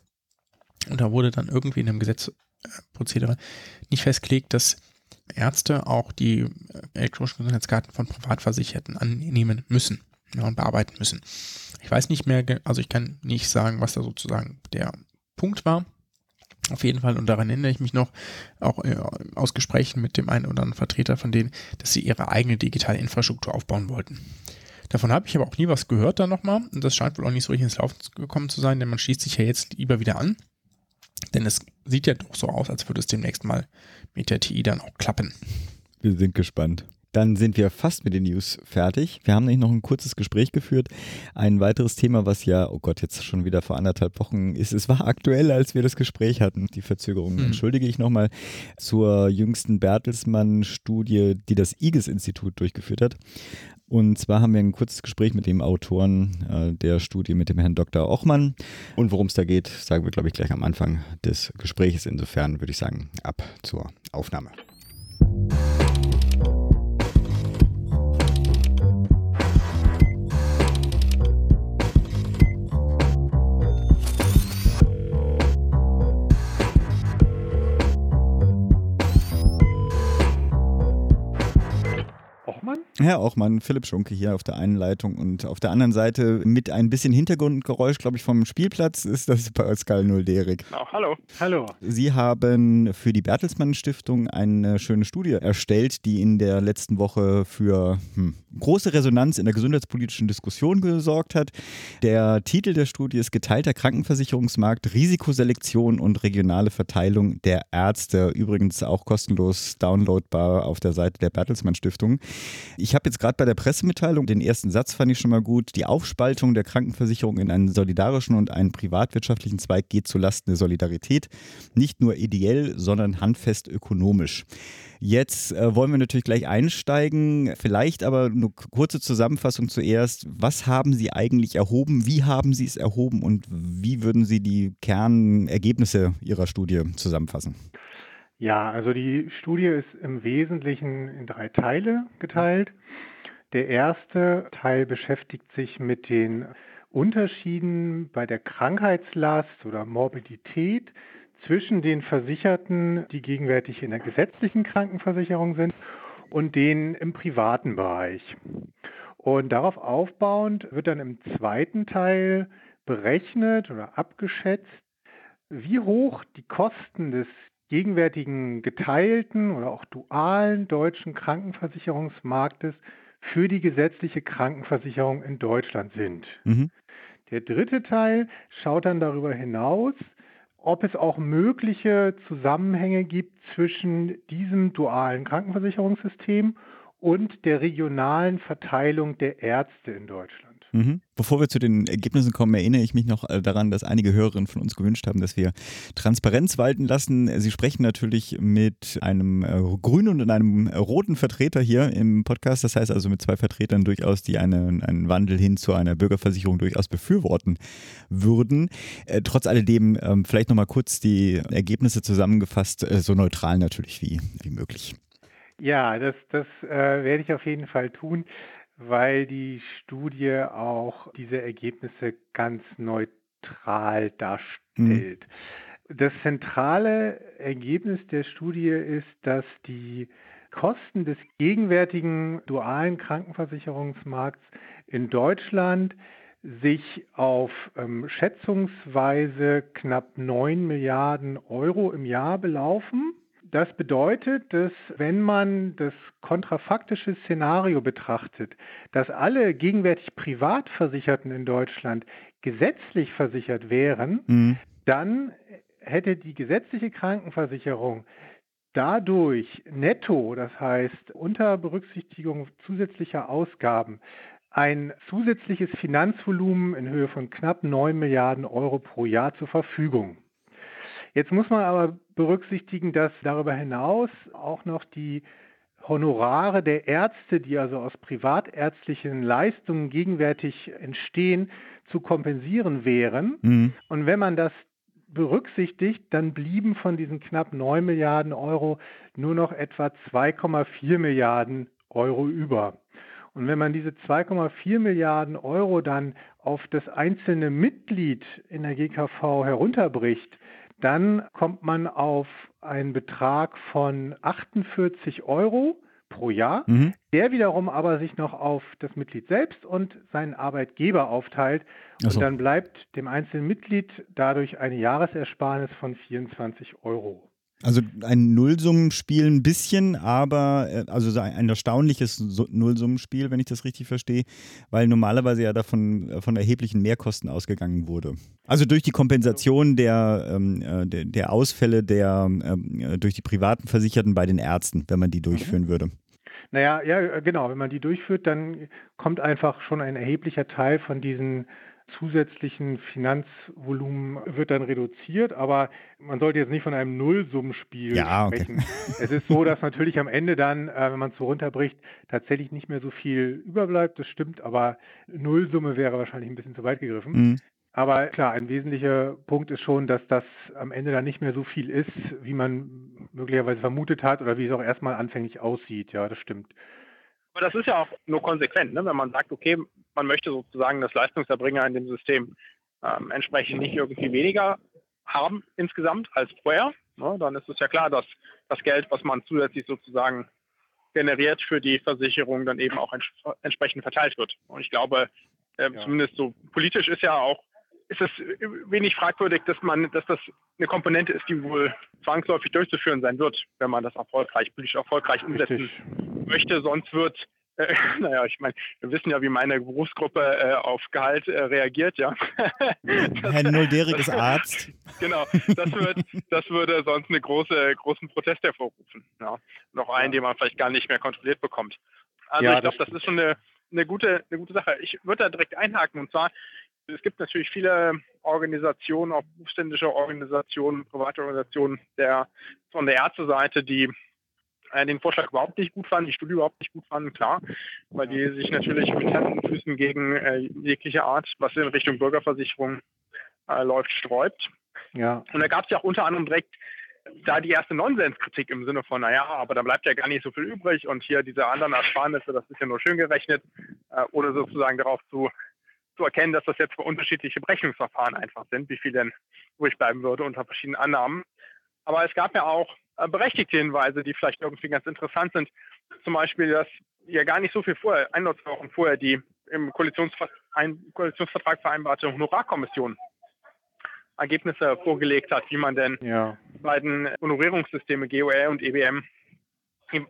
Und da wurde dann irgendwie in einem Gesetzprozedere nicht festgelegt, dass Ärzte auch die äh, elektronischen Gesundheitskarten von Privatversicherten annehmen müssen ja, und bearbeiten müssen. Ich weiß nicht mehr, also ich kann nicht sagen, was da sozusagen der Punkt war. Auf jeden Fall, und daran erinnere ich mich noch, auch äh, aus Gesprächen mit dem einen oder anderen Vertreter von denen, dass sie ihre eigene digitale Infrastruktur aufbauen wollten. Davon habe ich aber auch nie was gehört da nochmal. Und das scheint wohl auch nicht so richtig ins Laufen gekommen zu sein, denn man schließt sich ja jetzt lieber wieder an. Denn es sieht ja doch so aus, als würde es demnächst mal mit der TI dann auch klappen. Wir sind gespannt. Dann sind wir fast mit den News fertig. Wir haben nämlich noch ein kurzes Gespräch geführt. Ein weiteres Thema, was ja, oh Gott, jetzt schon wieder vor anderthalb Wochen ist. Es war aktuell, als wir das Gespräch hatten. Die Verzögerung mhm. entschuldige ich nochmal. Zur jüngsten Bertelsmann-Studie, die das IGES-Institut durchgeführt hat. Und zwar haben wir ein kurzes Gespräch mit dem Autoren äh, der Studie, mit dem Herrn Dr. Ochmann. Und worum es da geht, sagen wir, glaube ich, gleich am Anfang des Gesprächs. Insofern würde ich sagen, ab zur Aufnahme. Herr Ochmann, Philipp Schunke hier auf der einen Leitung und auf der anderen Seite mit ein bisschen Hintergrundgeräusch, glaube ich, vom Spielplatz ist das Pascal Nulderik. Genau, hallo. Hallo. Sie haben für die Bertelsmann Stiftung eine schöne Studie erstellt, die in der letzten Woche für hm, große Resonanz in der gesundheitspolitischen Diskussion gesorgt hat. Der Titel der Studie ist Geteilter Krankenversicherungsmarkt, Risikoselektion und regionale Verteilung der Ärzte. Übrigens auch kostenlos downloadbar auf der Seite der Bertelsmann Stiftung. Ich habe jetzt gerade bei der Pressemitteilung, den ersten Satz fand ich schon mal gut, die Aufspaltung der Krankenversicherung in einen solidarischen und einen privatwirtschaftlichen Zweig geht zulasten der Solidarität. Nicht nur ideell, sondern handfest ökonomisch. Jetzt äh, wollen wir natürlich gleich einsteigen. Vielleicht aber eine kurze Zusammenfassung zuerst. Was haben Sie eigentlich erhoben? Wie haben Sie es erhoben? Und wie würden Sie die Kernergebnisse Ihrer Studie zusammenfassen? Ja, also die Studie ist im Wesentlichen in drei Teile geteilt. Der erste Teil beschäftigt sich mit den Unterschieden bei der Krankheitslast oder Morbidität zwischen den Versicherten, die gegenwärtig in der gesetzlichen Krankenversicherung sind, und denen im privaten Bereich. Und darauf aufbauend wird dann im zweiten Teil berechnet oder abgeschätzt, wie hoch die Kosten des gegenwärtigen geteilten oder auch dualen deutschen Krankenversicherungsmarktes für die gesetzliche Krankenversicherung in Deutschland sind. Mhm. Der dritte Teil schaut dann darüber hinaus, ob es auch mögliche Zusammenhänge gibt zwischen diesem dualen Krankenversicherungssystem und der regionalen Verteilung der Ärzte in Deutschland. Mhm. Bevor wir zu den Ergebnissen kommen, erinnere ich mich noch äh, daran, dass einige Hörerinnen von uns gewünscht haben, dass wir Transparenz walten lassen. Sie sprechen natürlich mit einem äh, grünen und einem roten Vertreter hier im Podcast. Das heißt also mit zwei Vertretern durchaus, die eine, einen Wandel hin zu einer Bürgerversicherung durchaus befürworten würden. Äh, trotz alledem ähm, vielleicht nochmal kurz die Ergebnisse zusammengefasst, so neutral natürlich wie, wie möglich. Ja, das, das äh, werde ich auf jeden Fall tun weil die Studie auch diese Ergebnisse ganz neutral darstellt. Mhm. Das zentrale Ergebnis der Studie ist, dass die Kosten des gegenwärtigen dualen Krankenversicherungsmarkts in Deutschland sich auf ähm, schätzungsweise knapp 9 Milliarden Euro im Jahr belaufen. Das bedeutet, dass wenn man das kontrafaktische Szenario betrachtet, dass alle gegenwärtig Privatversicherten in Deutschland gesetzlich versichert wären, mhm. dann hätte die gesetzliche Krankenversicherung dadurch netto, das heißt unter Berücksichtigung zusätzlicher Ausgaben, ein zusätzliches Finanzvolumen in Höhe von knapp 9 Milliarden Euro pro Jahr zur Verfügung. Jetzt muss man aber berücksichtigen, dass darüber hinaus auch noch die Honorare der Ärzte, die also aus privatärztlichen Leistungen gegenwärtig entstehen, zu kompensieren wären. Mhm. Und wenn man das berücksichtigt, dann blieben von diesen knapp 9 Milliarden Euro nur noch etwa 2,4 Milliarden Euro über. Und wenn man diese 2,4 Milliarden Euro dann auf das einzelne Mitglied in der GKV herunterbricht, dann kommt man auf einen Betrag von 48 Euro pro Jahr, mhm. der wiederum aber sich noch auf das Mitglied selbst und seinen Arbeitgeber aufteilt. Und so. dann bleibt dem einzelnen Mitglied dadurch eine Jahresersparnis von 24 Euro. Also ein Nullsummenspiel ein bisschen, aber äh, also ein erstaunliches Nullsummenspiel, wenn ich das richtig verstehe, weil normalerweise ja davon äh, von erheblichen Mehrkosten ausgegangen wurde. Also durch die Kompensation der, ähm, äh, der, der, Ausfälle der ähm, durch die privaten Versicherten bei den Ärzten, wenn man die durchführen mhm. würde. Naja, ja, genau. Wenn man die durchführt, dann kommt einfach schon ein erheblicher Teil von diesen zusätzlichen Finanzvolumen wird dann reduziert, aber man sollte jetzt nicht von einem Nullsummenspiel ja, sprechen. Okay. Es ist so, dass natürlich am Ende dann, äh, wenn man es so runterbricht, tatsächlich nicht mehr so viel überbleibt. Das stimmt, aber Nullsumme wäre wahrscheinlich ein bisschen zu weit gegriffen. Mhm. Aber klar, ein wesentlicher Punkt ist schon, dass das am Ende dann nicht mehr so viel ist, wie man möglicherweise vermutet hat oder wie es auch erstmal anfänglich aussieht. Ja, das stimmt. Aber das ist ja auch nur konsequent, ne? wenn man sagt, okay, man möchte sozusagen das Leistungserbringer in dem System ähm, entsprechend nicht irgendwie weniger haben insgesamt als vorher, ne? dann ist es ja klar, dass das Geld, was man zusätzlich sozusagen generiert für die Versicherung, dann eben auch ents entsprechend verteilt wird. Und ich glaube, äh, ja. zumindest so politisch ist ja auch ist es wenig fragwürdig, dass man, dass das eine Komponente ist, die wohl zwangsläufig durchzuführen sein wird, wenn man das erfolgreich, politisch erfolgreich umsetzen Richtig. möchte. Sonst wird äh, naja, ich meine, wir wissen ja, wie meine Berufsgruppe äh, auf Gehalt äh, reagiert, ja. Herr Nulderik ist Arzt. Genau, das, wird, das würde sonst einen große, großen Protest hervorrufen. Ja. Noch einen, den man vielleicht gar nicht mehr kontrolliert bekommt. Also ja, ich glaube, das, das ist schon eine, eine, gute, eine gute Sache. Ich würde da direkt einhaken und zwar, es gibt natürlich viele Organisationen, auch berufsständische Organisationen, private Organisationen der, von der Ärzteseite, die äh, den Vorschlag überhaupt nicht gut fanden, die Studie überhaupt nicht gut fanden, klar, weil die sich natürlich mit Händen und Füßen gegen äh, jegliche Art, was in Richtung Bürgerversicherung äh, läuft, sträubt. Ja. Und da gab es ja auch unter anderem direkt da die erste Nonsenskritik im Sinne von, naja, aber da bleibt ja gar nicht so viel übrig und hier diese anderen Ersparnisse, das ist ja nur schön gerechnet, äh, ohne sozusagen darauf zu zu erkennen, dass das jetzt für unterschiedliche Berechnungsverfahren einfach sind, wie viel denn ruhig bleiben würde unter verschiedenen Annahmen. Aber es gab ja auch äh, berechtigte Hinweise, die vielleicht irgendwie ganz interessant sind. Zum Beispiel, dass ja gar nicht so viel vorher, ein oder zwei Wochen vorher, die im Koalitionsvertrag vereinbarte Honorarkommission Ergebnisse vorgelegt hat, wie man denn ja. beiden Honorierungssysteme GOL und EBM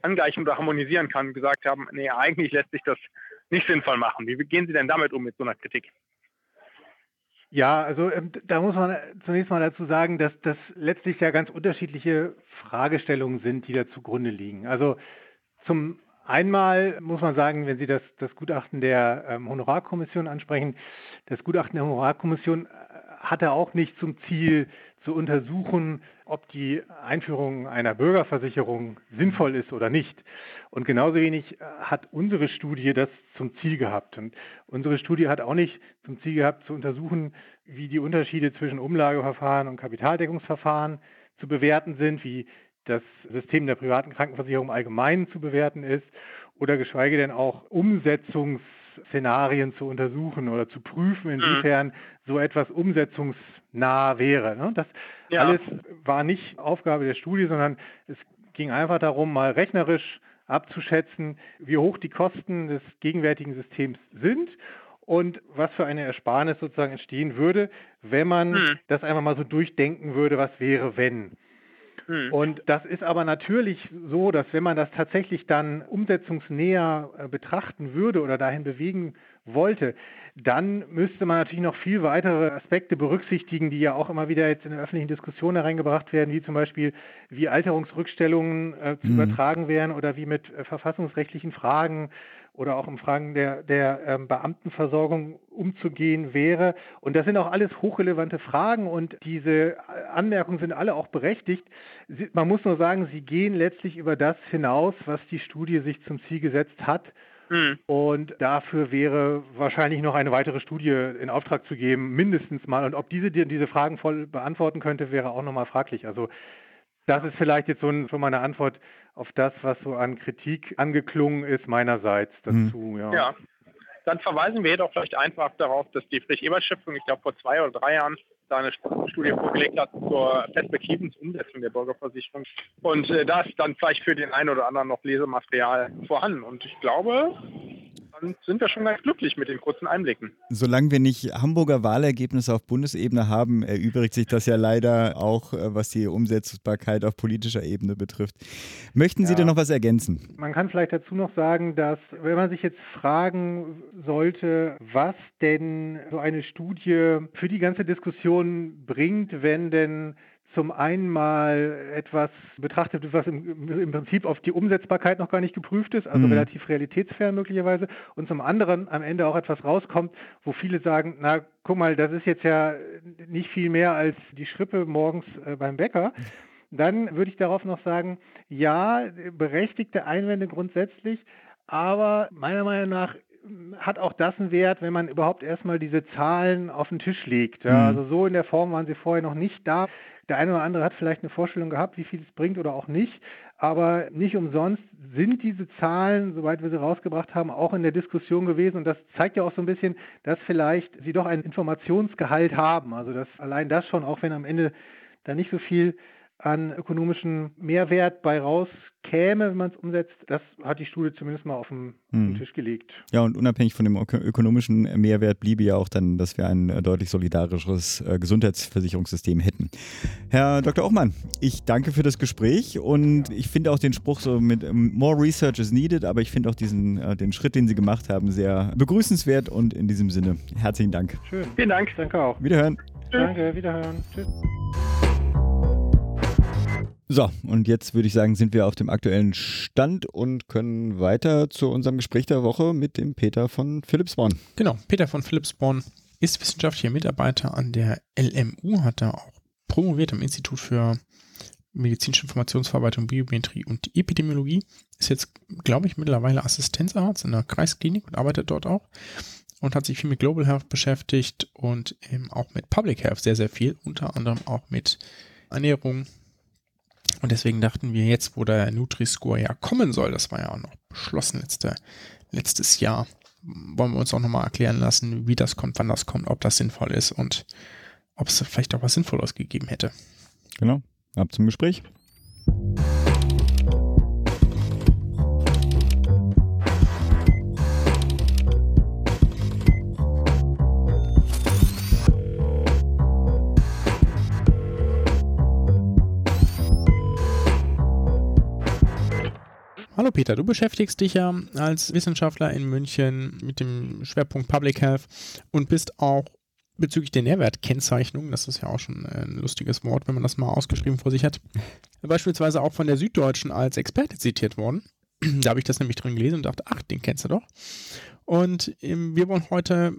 angleichen oder harmonisieren kann, gesagt haben, nee, eigentlich lässt sich das nicht sinnvoll machen. Wie gehen Sie denn damit um mit so einer Kritik? Ja, also ähm, da muss man zunächst mal dazu sagen, dass das letztlich ja ganz unterschiedliche Fragestellungen sind, die da zugrunde liegen. Also zum Einmal muss man sagen, wenn Sie das, das Gutachten der ähm, Honorarkommission ansprechen, das Gutachten der Honorarkommission äh, hatte auch nicht zum Ziel zu untersuchen, ob die Einführung einer Bürgerversicherung sinnvoll ist oder nicht. Und genauso wenig äh, hat unsere Studie das zum Ziel gehabt. Und unsere Studie hat auch nicht zum Ziel gehabt, zu untersuchen, wie die Unterschiede zwischen Umlageverfahren und Kapitaldeckungsverfahren zu bewerten sind, wie das System der privaten Krankenversicherung allgemein zu bewerten ist oder geschweige denn auch Umsetzungsszenarien zu untersuchen oder zu prüfen, mhm. inwiefern so etwas umsetzungsnah wäre. Ne? Das ja. alles war nicht Aufgabe der Studie, sondern es ging einfach darum, mal rechnerisch abzuschätzen, wie hoch die Kosten des gegenwärtigen Systems sind und was für eine Ersparnis sozusagen entstehen würde, wenn man hm. das einfach mal so durchdenken würde, was wäre, wenn. Hm. Und das ist aber natürlich so, dass wenn man das tatsächlich dann umsetzungsnäher äh, betrachten würde oder dahin bewegen wollte, dann müsste man natürlich noch viel weitere Aspekte berücksichtigen, die ja auch immer wieder jetzt in der öffentlichen Diskussion hereingebracht werden, wie zum Beispiel, wie Alterungsrückstellungen äh, zu mhm. übertragen wären oder wie mit äh, verfassungsrechtlichen Fragen oder auch in Fragen der, der ähm, Beamtenversorgung umzugehen wäre. Und das sind auch alles hochrelevante Fragen und diese Anmerkungen sind alle auch berechtigt. Sie, man muss nur sagen, sie gehen letztlich über das hinaus, was die Studie sich zum Ziel gesetzt hat. Hm. Und dafür wäre wahrscheinlich noch eine weitere Studie in Auftrag zu geben, mindestens mal. Und ob diese diese Fragen voll beantworten könnte, wäre auch nochmal fraglich. Also das ist vielleicht jetzt so ein, schon mal eine Antwort auf das, was so an Kritik angeklungen ist meinerseits dazu. Mhm. Ja. ja. Dann verweisen wir jedoch vielleicht einfach darauf, dass die Friedrich-Ebert-Stiftung, ich glaube vor zwei oder drei Jahren, da eine Studie vorgelegt hat zur Perspektivensumsetzung der Bürgerversicherung. Und äh, da ist dann vielleicht für den einen oder anderen noch Lesematerial vorhanden. Und ich glaube, dann sind wir schon ganz glücklich mit den kurzen Einblicken. Solange wir nicht Hamburger Wahlergebnisse auf Bundesebene haben, erübrigt sich das ja leider auch, äh, was die Umsetzbarkeit auf politischer Ebene betrifft. Möchten Sie ja. denn noch was ergänzen? Man kann vielleicht dazu noch sagen, dass wenn man sich jetzt fragen sollte, was denn so eine Studie für die ganze Diskussion bringt, wenn denn zum einen mal etwas betrachtet was im, im, Prinzip auf die Umsetzbarkeit noch gar nicht geprüft ist, also mhm. relativ realitätsfern möglicherweise, und zum anderen am Ende auch etwas rauskommt, wo viele sagen, na guck mal, das ist jetzt ja nicht viel mehr als die Schrippe morgens äh, beim Bäcker. Dann würde ich darauf noch sagen, ja, berechtigte Einwände grundsätzlich, aber meiner Meinung nach hat auch das einen Wert, wenn man überhaupt erstmal diese Zahlen auf den Tisch legt. Ja, mhm. Also so in der Form waren sie vorher noch nicht da. Der eine oder andere hat vielleicht eine Vorstellung gehabt, wie viel es bringt oder auch nicht. Aber nicht umsonst sind diese Zahlen, soweit wir sie rausgebracht haben, auch in der Diskussion gewesen. Und das zeigt ja auch so ein bisschen, dass vielleicht sie doch einen Informationsgehalt haben. Also dass allein das schon, auch wenn am Ende da nicht so viel an ökonomischen Mehrwert bei rauskäme, wenn man es umsetzt, das hat die Studie zumindest mal auf den, hm. Tisch gelegt. Ja, und unabhängig von dem ökonomischen Mehrwert bliebe ja auch dann, dass wir ein äh, deutlich solidarischeres äh, Gesundheitsversicherungssystem hätten. Herr Dr. Ochmann, ich danke für das Gespräch und ich finde auch den Spruch so mit ähm, More Research is needed, aber ich finde auch diesen, äh, den Schritt, den Sie gemacht haben, sehr begrüßenswert und in diesem Sinne herzlichen Dank. Schön. Vielen Dank. Danke auch. Wiederhören. Danke, wiederhören. Tschüss. So, und jetzt würde ich sagen, sind wir auf dem aktuellen Stand und können weiter zu unserem Gespräch der Woche mit dem Peter von Philipsborn. Genau, Peter von Philipsborn ist wissenschaftlicher Mitarbeiter an der LMU, hat da auch promoviert am Institut für medizinische Informationsverarbeitung, Biometrie und Epidemiologie. Ist jetzt, glaube ich, mittlerweile Assistenzarzt in der Kreisklinik und arbeitet dort auch und hat sich viel mit Global Health beschäftigt und eben auch mit Public Health sehr, sehr viel, unter anderem auch mit Ernährung, und deswegen dachten wir jetzt, wo der Nutri-Score ja kommen soll, das war ja auch noch beschlossen letzte, letztes Jahr, wollen wir uns auch nochmal erklären lassen, wie das kommt, wann das kommt, ob das sinnvoll ist und ob es vielleicht auch was Sinnvolles gegeben hätte. Genau. Ab zum Gespräch. Hallo Peter, du beschäftigst dich ja als Wissenschaftler in München mit dem Schwerpunkt Public Health und bist auch bezüglich der Nährwertkennzeichnung, das ist ja auch schon ein lustiges Wort, wenn man das mal ausgeschrieben vor sich hat, beispielsweise auch von der Süddeutschen als Experte zitiert worden. Da habe ich das nämlich drin gelesen und dachte, ach, den kennst du doch. Und ähm, wir wollen heute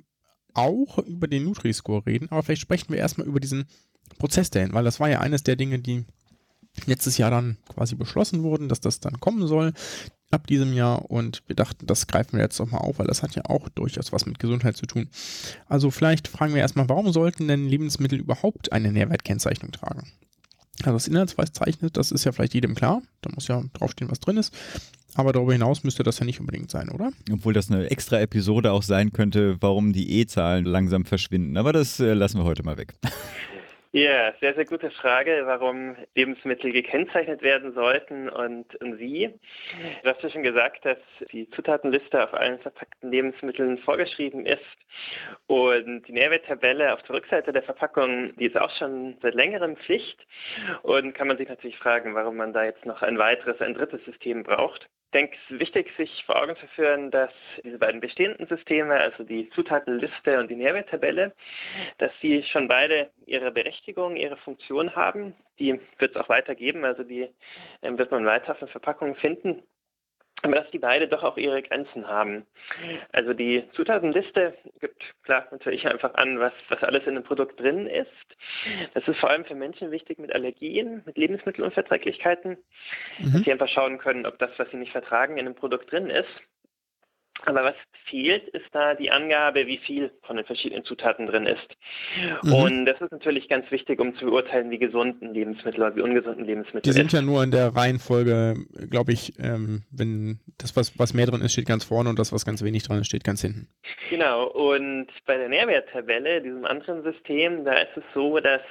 auch über den Nutri-Score reden, aber vielleicht sprechen wir erstmal über diesen Prozess dahin, weil das war ja eines der Dinge, die letztes Jahr dann quasi beschlossen wurden, dass das dann kommen soll ab diesem Jahr und wir dachten, das greifen wir jetzt nochmal auf, weil das hat ja auch durchaus was mit Gesundheit zu tun. Also vielleicht fragen wir erstmal, warum sollten denn Lebensmittel überhaupt eine Nährwertkennzeichnung tragen? Also das Inhaltsverzeichnis, das ist ja vielleicht jedem klar, da muss ja draufstehen, was drin ist. Aber darüber hinaus müsste das ja nicht unbedingt sein, oder? Obwohl das eine extra Episode auch sein könnte, warum die E-Zahlen langsam verschwinden. Aber das äh, lassen wir heute mal weg. Ja, sehr, sehr gute Frage, warum Lebensmittel gekennzeichnet werden sollten und, wie. Du hast ja schon gesagt, dass die Zutatenliste auf allen verpackten Lebensmitteln vorgeschrieben ist und die Nährwerttabelle auf der Rückseite der Verpackung, die ist auch schon seit längerem Pflicht und kann man sich natürlich fragen, warum man da jetzt noch ein weiteres, ein drittes System braucht. Ich denke, es ist wichtig, sich vor Augen zu führen, dass diese beiden bestehenden Systeme, also die Zutatenliste und die Nährwerttabelle, dass sie schon beide ihre Berechtigung, ihre Funktion haben. Die wird es auch weitergeben, also die ähm, wird man weiter auf den Verpackungen finden aber dass die beide doch auch ihre Grenzen haben. Also die Zutatenliste gibt klar natürlich einfach an, was, was alles in einem Produkt drin ist. Das ist vor allem für Menschen wichtig mit Allergien, mit Lebensmittelunverträglichkeiten, mhm. dass sie einfach schauen können, ob das, was sie nicht vertragen, in einem Produkt drin ist. Aber was fehlt, ist da die Angabe, wie viel von den verschiedenen Zutaten drin ist. Mhm. Und das ist natürlich ganz wichtig, um zu beurteilen, wie gesunden Lebensmittel oder wie ungesunden Lebensmittel Die sind ja nur in der Reihenfolge, glaube ich, ähm, wenn das, was, was mehr drin ist, steht ganz vorne und das, was ganz wenig drin ist, steht ganz hinten. Genau. Und bei der Nährwerttabelle, diesem anderen System, da ist es so, dass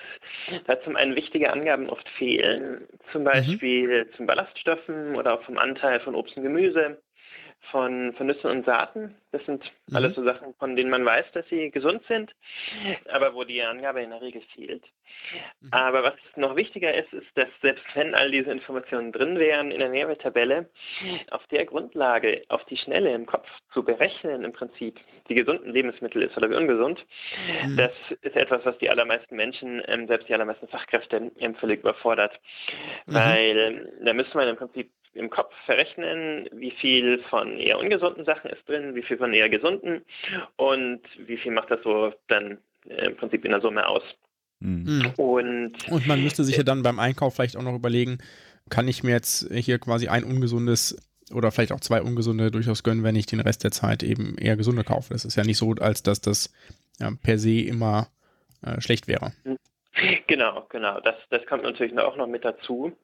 da zum einen wichtige Angaben oft fehlen. Zum mhm. Beispiel mhm. zum Ballaststoffen oder auch vom Anteil von Obst und Gemüse von, von Nüssen und Saaten. Das sind mhm. alles so Sachen, von denen man weiß, dass sie gesund sind, aber wo die Angabe in der Regel fehlt. Mhm. Aber was noch wichtiger ist, ist, dass selbst wenn all diese Informationen drin wären in der Nährwerttabelle, auf der Grundlage auf die Schnelle im Kopf zu berechnen, im Prinzip, wie gesunden Lebensmittel ist oder wie ungesund, mhm. das ist etwas, was die allermeisten Menschen, ähm, selbst die allermeisten Fachkräfte, ähm, völlig überfordert. Mhm. Weil da müsste man im Prinzip im Kopf verrechnen, wie viel von eher ungesunden Sachen ist drin, wie viel von eher gesunden und wie viel macht das so dann äh, im Prinzip in der Summe aus. Mhm. Und, und man müsste sich ja dann beim Einkauf vielleicht auch noch überlegen, kann ich mir jetzt hier quasi ein ungesundes oder vielleicht auch zwei ungesunde durchaus gönnen, wenn ich den Rest der Zeit eben eher gesunde kaufe. Das ist ja nicht so, als dass das ja, per se immer äh, schlecht wäre. Genau, genau. Das, das kommt natürlich auch noch mit dazu.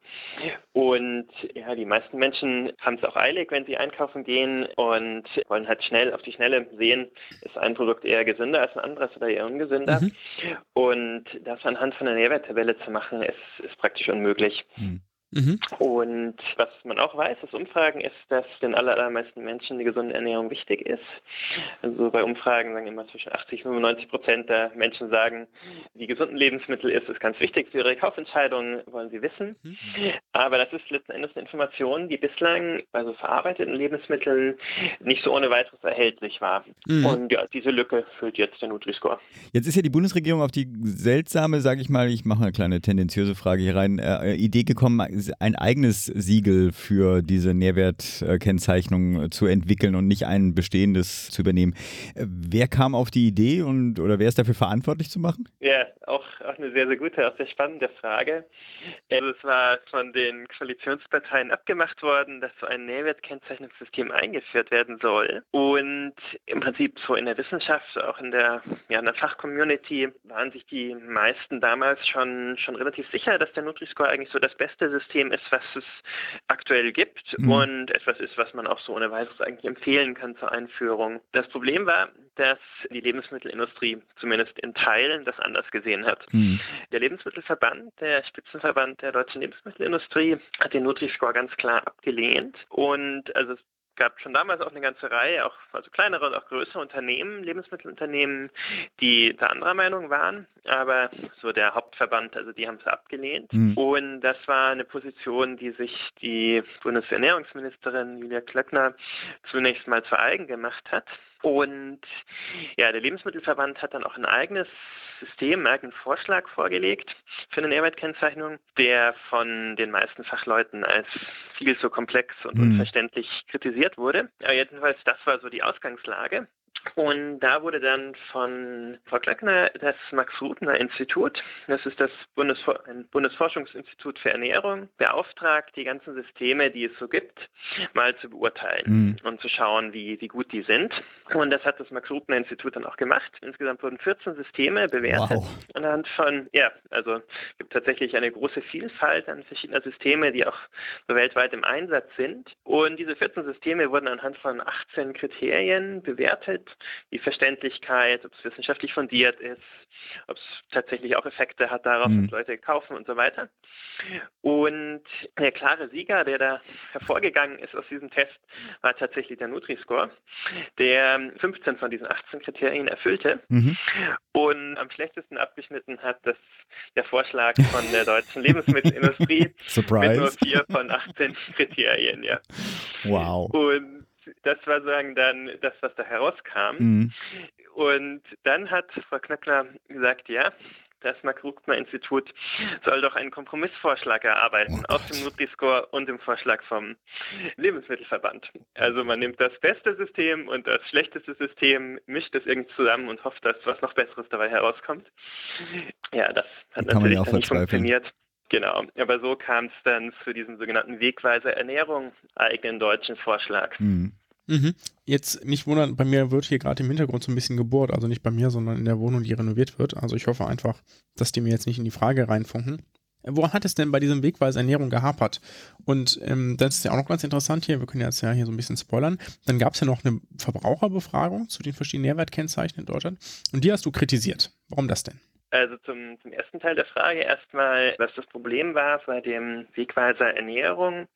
Und ja, die meisten Menschen haben es auch eilig, wenn sie einkaufen gehen und wollen halt schnell auf die Schnelle sehen, ist ein Produkt eher gesünder als ein anderes oder eher ungesünder. Mhm. Und das anhand von der Nährwerttabelle zu machen, ist, ist praktisch unmöglich. Mhm. Mhm. Und was man auch weiß aus Umfragen ist, dass den allermeisten Menschen die gesunde Ernährung wichtig ist. Also bei Umfragen sagen immer zwischen 80 und 95 Prozent der Menschen sagen, die gesunden Lebensmittel ist es ganz wichtig für ihre Kaufentscheidungen, wollen sie wissen. Mhm. Aber das ist letzten Endes eine Information, die bislang bei so verarbeiteten Lebensmitteln nicht so ohne weiteres erhältlich war. Mhm. Und ja, diese Lücke füllt jetzt der Nutri-Score. Jetzt ist ja die Bundesregierung auf die seltsame, sage ich mal, ich mache eine kleine tendenziöse Frage hier rein, äh, Idee gekommen, ein eigenes Siegel für diese Nährwertkennzeichnung zu entwickeln und nicht ein bestehendes zu übernehmen. Wer kam auf die Idee und oder wer ist dafür verantwortlich zu machen? Ja, auch, auch eine sehr, sehr gute, auch sehr spannende Frage. Also es war von den Koalitionsparteien abgemacht worden, dass so ein Nährwertkennzeichnungssystem eingeführt werden soll. Und im Prinzip so in der Wissenschaft, auch in der, ja, in der Fachcommunity, waren sich die meisten damals schon, schon relativ sicher, dass der Nutri-Score eigentlich so das beste System System ist, was es aktuell gibt mhm. und etwas ist, was man auch so ohne weiteres eigentlich empfehlen kann zur Einführung. Das Problem war, dass die Lebensmittelindustrie zumindest in Teilen das anders gesehen hat. Mhm. Der Lebensmittelverband, der Spitzenverband der deutschen Lebensmittelindustrie, hat den Nutri-Score ganz klar abgelehnt und also gab schon damals auch eine ganze Reihe, auch also kleinere und auch größere Unternehmen, Lebensmittelunternehmen, die da anderer Meinung waren, aber so der Hauptverband, also die haben es abgelehnt. Mhm. Und das war eine Position, die sich die Bundesernährungsministerin Julia Klöckner zunächst mal zu eigen gemacht hat. Und ja, der Lebensmittelverband hat dann auch ein eigenes System, einen eigenen Vorschlag vorgelegt für eine Nährwertkennzeichnung, der von den meisten Fachleuten als viel zu komplex und mhm. unverständlich kritisiert wurde. Aber jedenfalls, das war so die Ausgangslage. Und da wurde dann von Frau Klöckner das Max-Rutner-Institut, das ist das Bundesfor Bundesforschungsinstitut für Ernährung, beauftragt, die ganzen Systeme, die es so gibt, mal zu beurteilen mhm. und zu schauen, wie, wie gut die sind. Und das hat das Max-Rutner-Institut dann auch gemacht. Insgesamt wurden 14 Systeme bewertet. Wow. Anhand von, ja, also es gibt tatsächlich eine große Vielfalt an verschiedener Systeme, die auch so weltweit im Einsatz sind. Und diese 14 Systeme wurden anhand von 18 Kriterien bewertet die Verständlichkeit, ob es wissenschaftlich fundiert ist, ob es tatsächlich auch Effekte hat darauf, mhm. dass Leute kaufen und so weiter. Und der klare Sieger, der da hervorgegangen ist aus diesem Test, war tatsächlich der Nutri-Score, der 15 von diesen 18 Kriterien erfüllte mhm. und am schlechtesten abgeschnitten hat das der Vorschlag von der deutschen Lebensmittelindustrie mit nur vier von 18 Kriterien, ja. Wow. Und das war sozusagen dann das, was da herauskam. Mhm. Und dann hat Frau Knöckler gesagt, ja, das Mark-Ruckner-Institut soll doch einen Kompromissvorschlag erarbeiten oh aus dem Nutri-Score und dem Vorschlag vom Lebensmittelverband. Also man nimmt das beste System und das schlechteste System, mischt es irgendwie zusammen und hofft, dass was noch Besseres dabei herauskommt. Ja, das hat natürlich dann nicht funktioniert. Genau, aber so kam es dann zu diesem sogenannten Wegweiser Ernährung eigenen deutschen Vorschlag. Mhm. Mhm. Jetzt nicht wundern, bei mir wird hier gerade im Hintergrund so ein bisschen gebohrt, also nicht bei mir, sondern in der Wohnung, die renoviert wird. Also ich hoffe einfach, dass die mir jetzt nicht in die Frage reinfunken. Wo hat es denn bei diesem Wegweiser Ernährung gehapert? Und ähm, das ist ja auch noch ganz interessant hier, wir können jetzt ja hier so ein bisschen spoilern. Dann gab es ja noch eine Verbraucherbefragung zu den verschiedenen Nährwertkennzeichen in Deutschland und die hast du kritisiert. Warum das denn? Also zum, zum ersten Teil der Frage erstmal, was das Problem war bei dem Wegweiser Ernährung.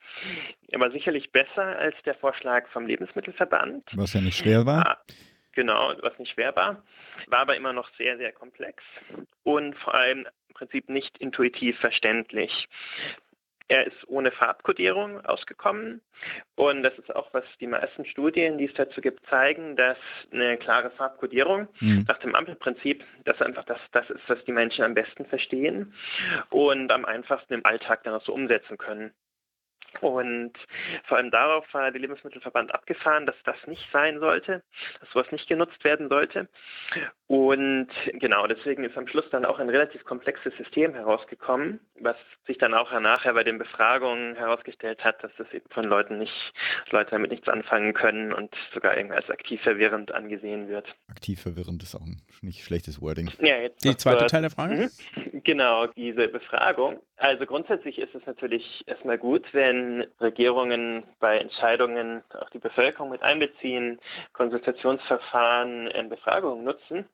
Er war sicherlich besser als der Vorschlag vom Lebensmittelverband. Was ja nicht schwer war. Ah, genau, was nicht schwer war, war aber immer noch sehr, sehr komplex und vor allem im Prinzip nicht intuitiv verständlich. Er ist ohne Farbkodierung ausgekommen und das ist auch, was die meisten Studien, die es dazu gibt, zeigen, dass eine klare Farbkodierung mhm. nach dem Ampelprinzip, das einfach das, das ist, was die Menschen am besten verstehen und am einfachsten im Alltag dann auch so umsetzen können. Und vor allem darauf war der Lebensmittelverband abgefahren, dass das nicht sein sollte, dass sowas nicht genutzt werden sollte. Und genau, deswegen ist am Schluss dann auch ein relativ komplexes System herausgekommen, was sich dann auch nachher bei den Befragungen herausgestellt hat, dass das eben von Leuten nicht, Leute damit nichts anfangen können und sogar irgendwie als aktiv verwirrend angesehen wird. Aktiv verwirrend ist auch ein nicht schlechtes Wording. Ja, jetzt Die zweite Teil der Frage? Mhm. Genau, diese Befragung. Also grundsätzlich ist es natürlich erstmal gut, wenn Regierungen bei Entscheidungen auch die Bevölkerung mit einbeziehen, Konsultationsverfahren, Befragungen nutzen.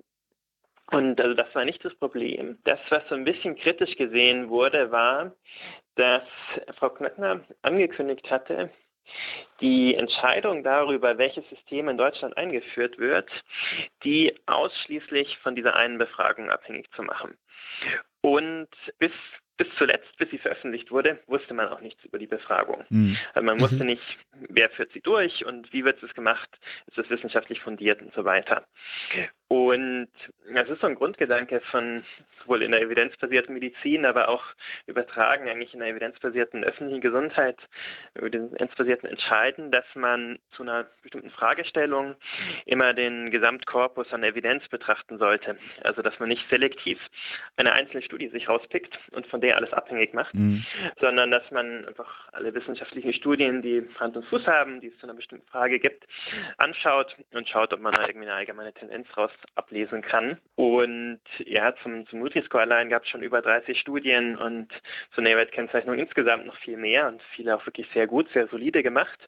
Und also das war nicht das Problem. Das, was so ein bisschen kritisch gesehen wurde, war, dass Frau Knöckner angekündigt hatte, die Entscheidung darüber, welches System in Deutschland eingeführt wird, die ausschließlich von dieser einen Befragung abhängig zu machen. Und bis bis zuletzt, bis sie veröffentlicht wurde, wusste man auch nichts über die Befragung. Mhm. Also man wusste mhm. nicht, wer führt sie durch und wie wird es gemacht, ist es wissenschaftlich fundiert und so weiter. Und das ist so ein Grundgedanke von sowohl in der evidenzbasierten Medizin, aber auch übertragen eigentlich in der evidenzbasierten öffentlichen Gesundheit, evidenzbasierten Entscheiden, dass man zu einer bestimmten Fragestellung immer den Gesamtkorpus an Evidenz betrachten sollte. Also dass man nicht selektiv eine einzelne Studie sich rauspickt und von der alles abhängig macht, mhm. sondern dass man einfach alle wissenschaftlichen Studien, die Hand und Fuß haben, die es zu einer bestimmten Frage gibt, anschaut und schaut, ob man da irgendwie eine allgemeine Tendenz raus ablesen kann. Und ja, zum, zum Nutri-Score allein gab es schon über 30 Studien und zur Nährwertkennzeichnung insgesamt noch viel mehr und viele auch wirklich sehr gut, sehr solide gemacht.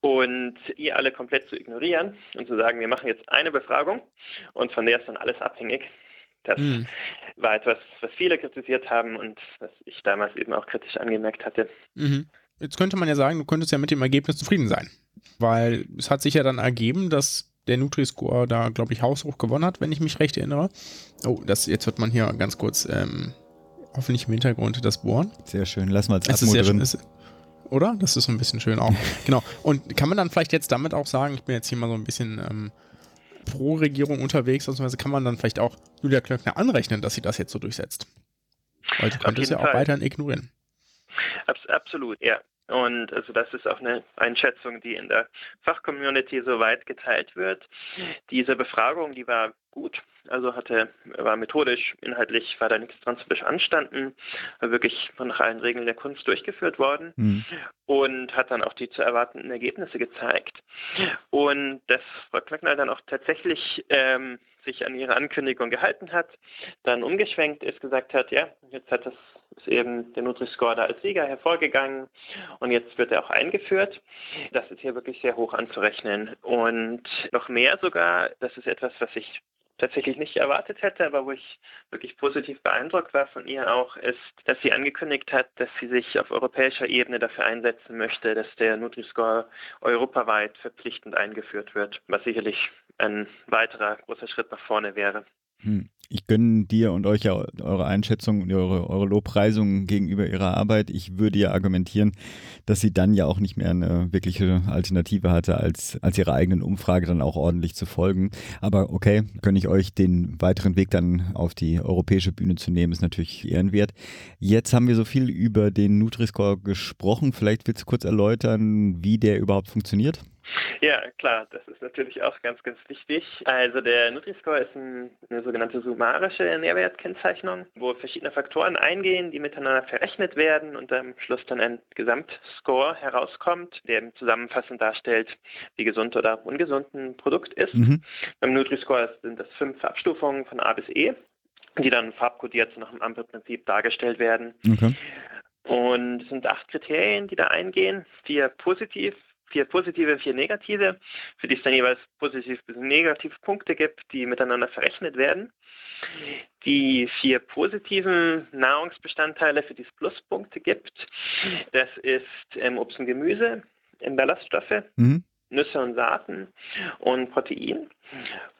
Und ihr alle komplett zu ignorieren und zu sagen, wir machen jetzt eine Befragung und von der ist dann alles abhängig. Das mhm. war etwas, was viele kritisiert haben und was ich damals eben auch kritisch angemerkt hatte. Mhm. Jetzt könnte man ja sagen, du könntest ja mit dem Ergebnis zufrieden sein. Weil es hat sich ja dann ergeben, dass der Nutri-Score da, glaube ich, haushoch gewonnen hat, wenn ich mich recht erinnere. Oh, das, jetzt wird man hier ganz kurz, ähm, hoffentlich im Hintergrund das bohren. Sehr schön, lassen wir als Atmo drin. Schön, ist, oder? Das ist so ein bisschen schön auch. genau. Und kann man dann vielleicht jetzt damit auch sagen, ich bin jetzt hier mal so ein bisschen ähm, pro Regierung unterwegs, beziehungsweise kann man dann vielleicht auch Julia Klöckner anrechnen, dass sie das jetzt so durchsetzt? Weil sie könnte es ja auch weiterhin ignorieren. Abs absolut, ja. Und also das ist auch eine Einschätzung, die in der Fachcommunity so weit geteilt wird. Diese Befragung, die war gut, also hatte, war methodisch, inhaltlich war da nichts dran zu beanstanden, war wirklich nach allen Regeln der Kunst durchgeführt worden mhm. und hat dann auch die zu erwartenden Ergebnisse gezeigt. Und dass Frau Klöckner dann auch tatsächlich ähm, sich an ihre Ankündigung gehalten hat, dann umgeschwenkt ist, gesagt hat, ja, jetzt hat das ist eben der Nutri-Score da als Sieger hervorgegangen und jetzt wird er auch eingeführt. Das ist hier wirklich sehr hoch anzurechnen. Und noch mehr sogar, das ist etwas, was ich tatsächlich nicht erwartet hätte, aber wo ich wirklich positiv beeindruckt war von ihr auch, ist, dass sie angekündigt hat, dass sie sich auf europäischer Ebene dafür einsetzen möchte, dass der Nutri-Score europaweit verpflichtend eingeführt wird, was sicherlich ein weiterer großer Schritt nach vorne wäre. Hm. Ich gönne dir und euch ja eure Einschätzung und eure, eure Lobpreisung gegenüber ihrer Arbeit. Ich würde ja argumentieren, dass sie dann ja auch nicht mehr eine wirkliche Alternative hatte, als, als ihrer eigenen Umfrage dann auch ordentlich zu folgen. Aber okay, gönne ich euch den weiteren Weg dann auf die europäische Bühne zu nehmen, ist natürlich ehrenwert. Jetzt haben wir so viel über den Nutri-Score gesprochen. Vielleicht willst du kurz erläutern, wie der überhaupt funktioniert? Ja, klar, das ist natürlich auch ganz, ganz wichtig. Also der Nutri-Score ist ein, eine sogenannte summarische Nährwertkennzeichnung, wo verschiedene Faktoren eingehen, die miteinander verrechnet werden und am Schluss dann ein Gesamtscore herauskommt, der zusammenfassend darstellt, wie gesund oder ungesund ein Produkt ist. Mhm. Beim Nutri-Score sind das fünf Abstufungen von A bis E, die dann farbkodiert nach dem Ampelprinzip dargestellt werden. Okay. Und es sind acht Kriterien, die da eingehen. Vier positiv, vier positive, vier negative, für die es dann jeweils positiv bis negative Punkte gibt, die miteinander verrechnet werden. Die vier positiven Nahrungsbestandteile, für die es Pluspunkte gibt, das ist ähm, Obst und Gemüse, ähm, Ballaststoffe, mhm. Nüsse und Saaten und Protein.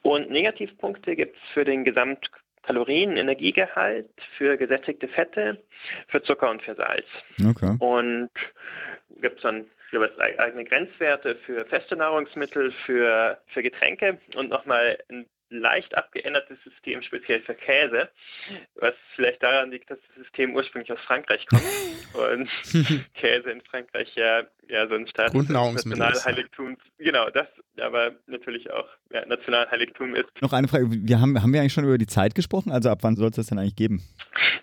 Und Negativpunkte gibt es für den Gesamtkalorien, Energiegehalt, für gesättigte Fette, für Zucker und für Salz. Okay. Und gibt es dann jeweils eigene Grenzwerte für feste Nahrungsmittel, für, für Getränke und nochmal ein leicht abgeändertes System speziell für Käse, was vielleicht daran liegt, dass das System ursprünglich aus Frankreich kommt und Käse in Frankreich ja, ja so ein Staat des Nationalheiligtums, genau, das aber natürlich auch ja, Nationalheiligtum ist. Noch eine Frage, wir haben, haben wir eigentlich schon über die Zeit gesprochen? Also ab wann soll es das denn eigentlich geben?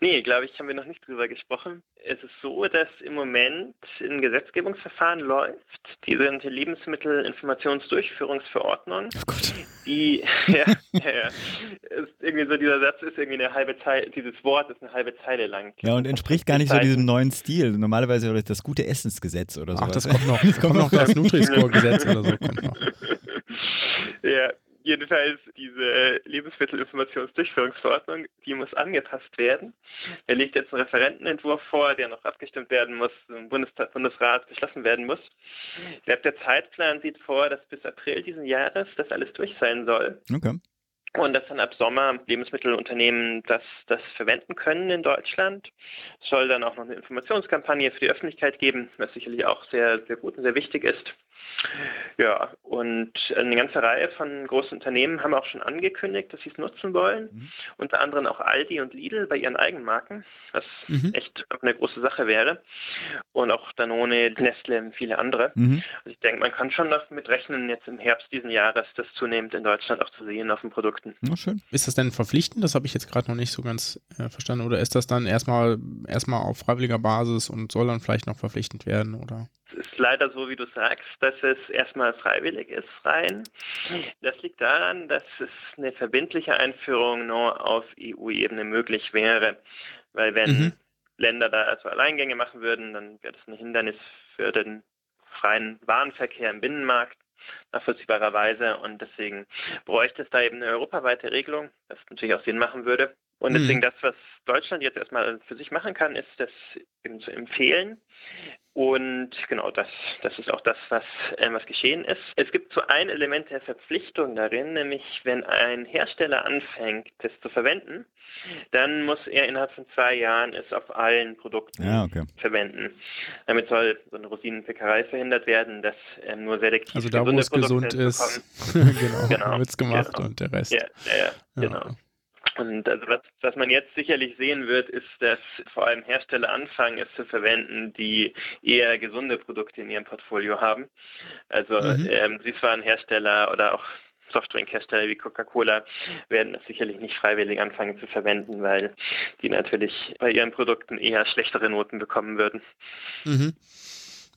Nee, glaube ich, haben wir noch nicht drüber gesprochen. Es ist so, dass im Moment ein Gesetzgebungsverfahren läuft, die sogenannte Lebensmittelinformationsdurchführungsverordnung, oh Gott. die, ja, ja, ja, ist irgendwie so, dieser Satz ist irgendwie eine halbe Zeile, dieses Wort ist eine halbe Zeile lang. Ja, und entspricht gar nicht so diesem neuen Stil. Normalerweise das gute Essensgesetz oder so. Ach, das kommt noch. Das kommt noch das Nutri-Score-Gesetz oder so. Kommt noch. Ja, Jedenfalls diese Lebensmittelinformationsdurchführungsverordnung, die muss angepasst werden. Er legt jetzt einen Referentenentwurf vor, der noch abgestimmt werden muss, im Bundestag, Bundesrat beschlossen werden muss. Ich glaube, der Zeitplan sieht vor, dass bis April diesen Jahres das alles durch sein soll. Okay. Und dass dann ab Sommer Lebensmittelunternehmen das, das verwenden können in Deutschland. Es soll dann auch noch eine Informationskampagne für die Öffentlichkeit geben, was sicherlich auch sehr, sehr gut und sehr wichtig ist. Ja, und eine ganze Reihe von großen Unternehmen haben auch schon angekündigt, dass sie es nutzen wollen. Mhm. Unter anderem auch Aldi und Lidl bei ihren Eigenmarken, was mhm. echt eine große Sache wäre. Und auch Danone, Nestle und viele andere. Mhm. Also ich denke, man kann schon damit rechnen, jetzt im Herbst diesen Jahres das zunehmend in Deutschland auch zu sehen auf den Produkten. Na schön. Ist das denn verpflichtend? Das habe ich jetzt gerade noch nicht so ganz äh, verstanden. Oder ist das dann erstmal erstmal auf freiwilliger Basis und soll dann vielleicht noch verpflichtend werden? Oder? Ist leider so, wie du sagst, dass es erstmal freiwillig ist, rein. Das liegt daran, dass es eine verbindliche Einführung nur auf EU-Ebene möglich wäre. Weil wenn mhm. Länder da also Alleingänge machen würden, dann wäre das ein Hindernis für den freien Warenverkehr im Binnenmarkt nachvollziehbarerweise und deswegen bräuchte es da eben eine europaweite Regelung, das natürlich auch Sinn machen würde. Und mhm. deswegen das, was Deutschland jetzt erstmal für sich machen kann, ist das eben zu empfehlen. Und genau das, das ist auch das, was, äh, was geschehen ist. Es gibt so ein Element der Verpflichtung darin, nämlich wenn ein Hersteller anfängt, das zu verwenden, dann muss er innerhalb von zwei Jahren es auf allen Produkten ja, okay. verwenden. Damit soll so eine Rosinenpickerei verhindert werden, dass ähm, nur selektiv Also da, wo es gesund ist, genau, genau. wird es gemacht genau. und der Rest. Ja, ja, ja. genau. Und also was, was man jetzt sicherlich sehen wird, ist, dass vor allem Hersteller anfangen, es zu verwenden, die eher gesunde Produkte in ihrem Portfolio haben. Also mhm. ähm, Süßwarenhersteller oder auch Softdrinkhersteller wie Coca-Cola werden das sicherlich nicht freiwillig anfangen zu verwenden, weil die natürlich bei ihren Produkten eher schlechtere Noten bekommen würden. Mhm.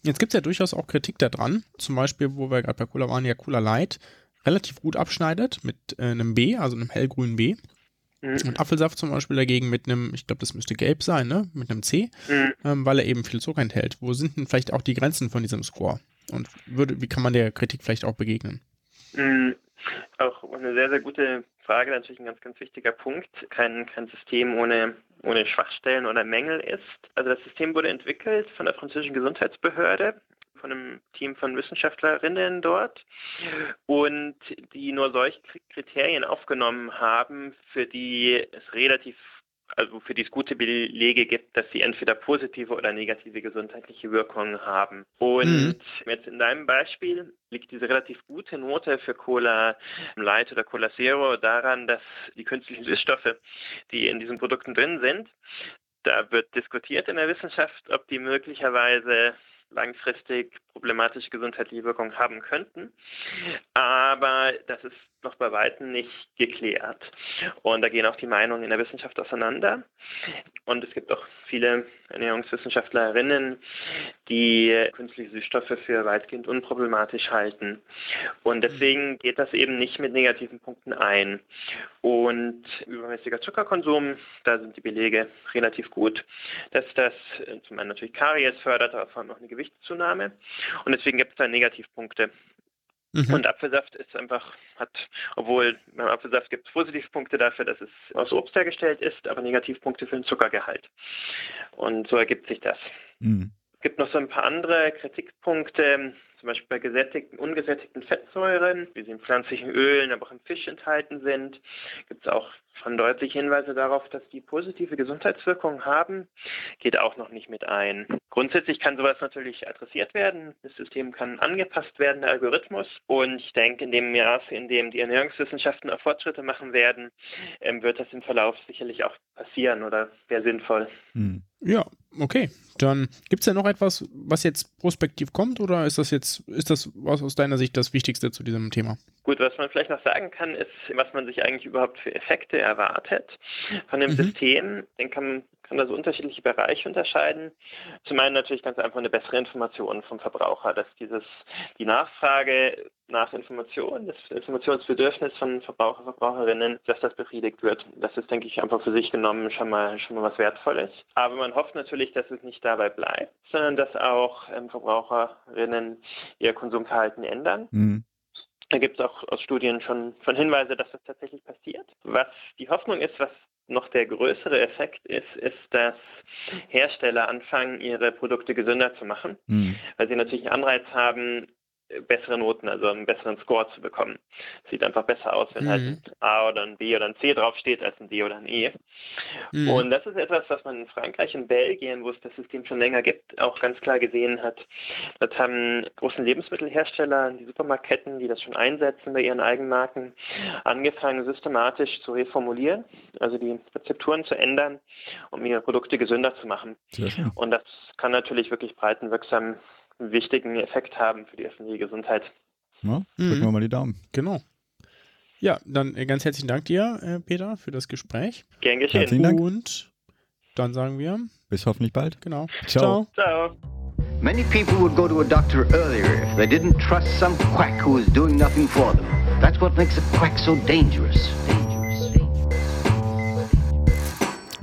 Jetzt gibt es ja durchaus auch Kritik daran, zum Beispiel, wo wir gerade bei Cola waren, ja Cola Light relativ gut abschneidet mit äh, einem B, also einem hellgrünen B. Mhm. Und Apfelsaft zum Beispiel dagegen mit einem, ich glaube, das müsste gelb sein, ne? Mit einem C, mhm. ähm, weil er eben viel Zucker enthält. Wo sind denn vielleicht auch die Grenzen von diesem Score? Und würde, wie kann man der Kritik vielleicht auch begegnen? Mhm. Auch eine sehr, sehr gute Frage, natürlich ein ganz, ganz wichtiger Punkt. Kein, kein System ohne, ohne Schwachstellen oder Mängel ist. Also das System wurde entwickelt von der französischen Gesundheitsbehörde von einem Team von Wissenschaftlerinnen dort und die nur solche Kriterien aufgenommen haben, für die es relativ also für die es gute Belege gibt, dass sie entweder positive oder negative gesundheitliche Wirkungen haben. Und mhm. jetzt in deinem Beispiel liegt diese relativ gute Note für Cola Light oder Cola Zero daran, dass die künstlichen Süßstoffe, die in diesen Produkten drin sind, da wird diskutiert in der Wissenschaft, ob die möglicherweise langfristig problematische gesundheitliche Wirkungen haben könnten. Aber das ist noch bei weitem nicht geklärt. Und da gehen auch die Meinungen in der Wissenschaft auseinander. Und es gibt auch viele Ernährungswissenschaftlerinnen, die künstliche Süßstoffe für weitgehend unproblematisch halten. Und deswegen geht das eben nicht mit negativen Punkten ein. Und übermäßiger Zuckerkonsum, da sind die Belege relativ gut, dass das zum einen natürlich Karies fördert, aber vor allem auch eine Gewichtszunahme. Und deswegen gibt es da Negativpunkte. Mhm. Und Apfelsaft ist einfach, hat, obwohl beim Apfelsaft gibt es Positivpunkte dafür, dass es aus Obst hergestellt ist, aber Negativpunkte für den Zuckergehalt. Und so ergibt sich das. Mhm. Es gibt noch so ein paar andere Kritikpunkte zum Beispiel bei gesättigten, ungesättigten Fettsäuren, wie sie in pflanzlichen Ölen, aber auch im Fisch enthalten sind, gibt es auch schon deutliche Hinweise darauf, dass die positive Gesundheitswirkungen haben, geht auch noch nicht mit ein. Grundsätzlich kann sowas natürlich adressiert werden. Das System kann angepasst werden, der Algorithmus. Und ich denke, in dem Maße, in dem die Ernährungswissenschaften auch Fortschritte machen werden, ähm, wird das im Verlauf sicherlich auch passieren oder wäre sinnvoll. Hm. Ja, okay. Dann gibt es ja noch etwas, was jetzt prospektiv kommt oder ist das jetzt, ist das was aus deiner Sicht das Wichtigste zu diesem Thema? Gut, was man vielleicht noch sagen kann, ist, was man sich eigentlich überhaupt für Effekte erwartet von dem mhm. System. Den kann kann da so unterschiedliche Bereiche unterscheiden. Zum einen natürlich ganz einfach eine bessere Information vom Verbraucher, dass dieses, die Nachfrage nach Informationen, das Informationsbedürfnis von Verbraucher, Verbraucherinnen, dass das befriedigt wird. Das ist, denke ich, einfach für sich genommen schon mal, schon mal was Wertvolles. Aber man hofft natürlich, dass es nicht dabei bleibt, sondern dass auch ähm, Verbraucherinnen ihr Konsumverhalten ändern. Mhm. Da gibt es auch aus Studien schon, schon Hinweise, dass das tatsächlich passiert. Was die Hoffnung ist, was noch der größere Effekt ist, ist, dass Hersteller anfangen, ihre Produkte gesünder zu machen, mhm. weil sie natürlich einen Anreiz haben, bessere Noten, also einen besseren Score zu bekommen. Sieht einfach besser aus, wenn halt mhm. halt ein A oder ein B oder ein C draufsteht, als ein D oder ein E. Mhm. Und das ist etwas, was man in Frankreich und Belgien, wo es das System schon länger gibt, auch ganz klar gesehen hat. Dort haben großen Lebensmittelhersteller, die Supermarktketten, die das schon einsetzen bei ihren Eigenmarken, angefangen, systematisch zu reformulieren, also die Rezepturen zu ändern, um ihre Produkte gesünder zu machen. Und das kann natürlich wirklich breitenwirksam einen wichtigen Effekt haben für die öffentliche Gesundheit. Ja, drücken mhm. wir mal die Daumen. Genau. Ja, dann äh, ganz herzlichen Dank dir, äh, Peter, für das Gespräch. Gern geschehen. Herzlichen Dank. Und dann sagen wir bis hoffentlich bald. Genau. Ciao. Ciao. Many people would go to a doctor earlier if they didn't trust some quack who is doing nothing for them. That's what makes a quack so dangerous.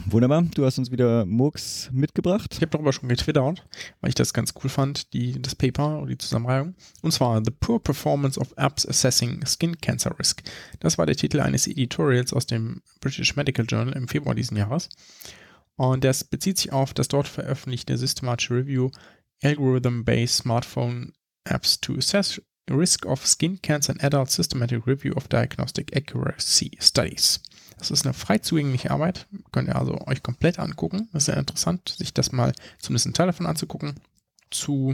Wunderbar, du hast uns wieder Murks mitgebracht. Ich habe darüber schon getwittert, weil ich das ganz cool fand, die, das Paper und die Zusammenreihung. Und zwar The Poor Performance of Apps Assessing Skin Cancer Risk. Das war der Titel eines Editorials aus dem British Medical Journal im Februar diesen Jahres. Und das bezieht sich auf das dort veröffentlichte systematische Review Algorithm-Based Smartphone Apps to Assess Risk of Skin Cancer in Adult Systematic Review of Diagnostic Accuracy Studies. Das ist eine frei zugängliche Arbeit. Könnt ihr also euch komplett angucken. Das ist sehr interessant, sich das mal zumindest einen Teil davon anzugucken. Zu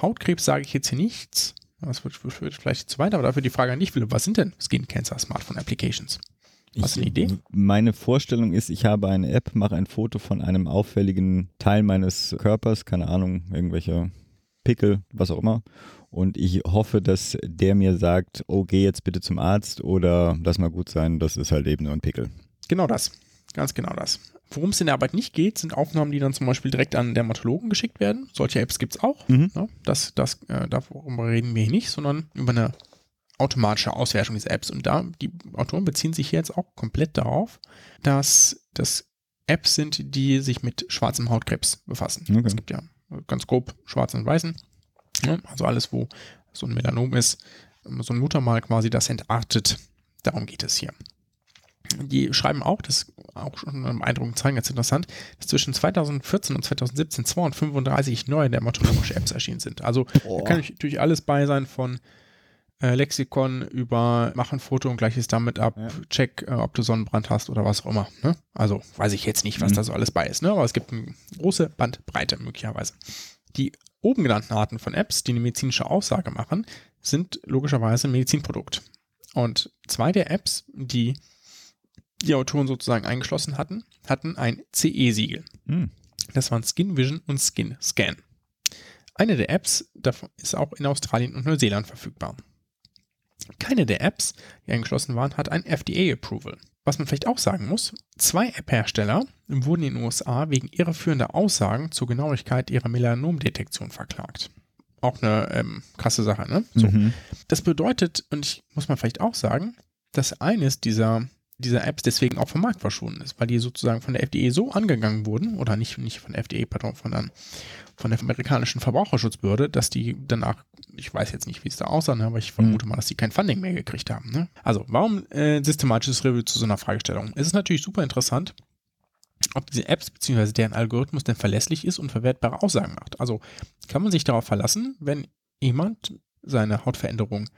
Hautkrebs sage ich jetzt hier nichts. Das wird, wird vielleicht zu weit, aber dafür die Frage an dich, Philipp. Was sind denn Skin Cancer Smartphone Applications? Was eine Idee? Meine Vorstellung ist, ich habe eine App, mache ein Foto von einem auffälligen Teil meines Körpers, keine Ahnung, irgendwelche Pickel, was auch immer. Und ich hoffe, dass der mir sagt, oh, geh jetzt bitte zum Arzt oder lass mal gut sein, das ist halt eben nur ein Pickel. Genau das. Ganz genau das. Worum es in der Arbeit nicht geht, sind Aufnahmen, die dann zum Beispiel direkt an Dermatologen geschickt werden. Solche Apps gibt es auch. Mhm. Ja, das, das, äh, darüber reden wir hier nicht, sondern über eine automatische Auswertung dieser Apps. Und da, die Autoren beziehen sich jetzt auch komplett darauf, dass das Apps sind, die sich mit schwarzem Hautkrebs befassen. Okay. Es gibt ja ganz grob schwarzen und weißen. Ja, also alles, wo so ein Melanom ist, so ein Muttermal quasi, das entartet. Darum geht es hier. Die schreiben auch, das ist auch schon im Eindruck zeigen, ganz interessant, dass zwischen 2014 und 2017 235 neue dermatologische Apps erschienen sind. Also da kann natürlich alles bei sein von äh, Lexikon über mach ein Foto und gleiches damit ab, ja. check, äh, ob du Sonnenbrand hast oder was auch immer. Ne? Also weiß ich jetzt nicht, was mhm. da so alles bei ist, ne? aber es gibt eine große Bandbreite möglicherweise. Die oben genannten Arten von Apps, die eine medizinische Aussage machen, sind logischerweise ein Medizinprodukt. Und zwei der Apps, die die Autoren sozusagen eingeschlossen hatten, hatten ein CE-Siegel. Mhm. Das waren Skin Vision und Skin Scan. Eine der Apps davon ist auch in Australien und Neuseeland verfügbar. Keine der Apps, die angeschlossen waren, hat ein FDA-Approval. Was man vielleicht auch sagen muss, zwei App-Hersteller wurden in den USA wegen irreführender Aussagen zur Genauigkeit ihrer Melanomdetektion verklagt. Auch eine ähm, krasse Sache, ne? So. Mhm. Das bedeutet, und ich muss man vielleicht auch sagen, dass eines dieser dieser Apps deswegen auch vom Markt verschwunden ist, weil die sozusagen von der FDA so angegangen wurden, oder nicht, nicht von der FDA, pardon, von, dann, von der amerikanischen Verbraucherschutzbehörde, dass die danach, ich weiß jetzt nicht, wie es da aussah, ne, aber ich vermute mal, dass die kein Funding mehr gekriegt haben. Ne? Also, warum äh, systematisches Review zu so einer Fragestellung? Es ist natürlich super interessant, ob diese Apps bzw. deren Algorithmus denn verlässlich ist und verwertbare Aussagen macht. Also kann man sich darauf verlassen, wenn jemand seine Hautveränderung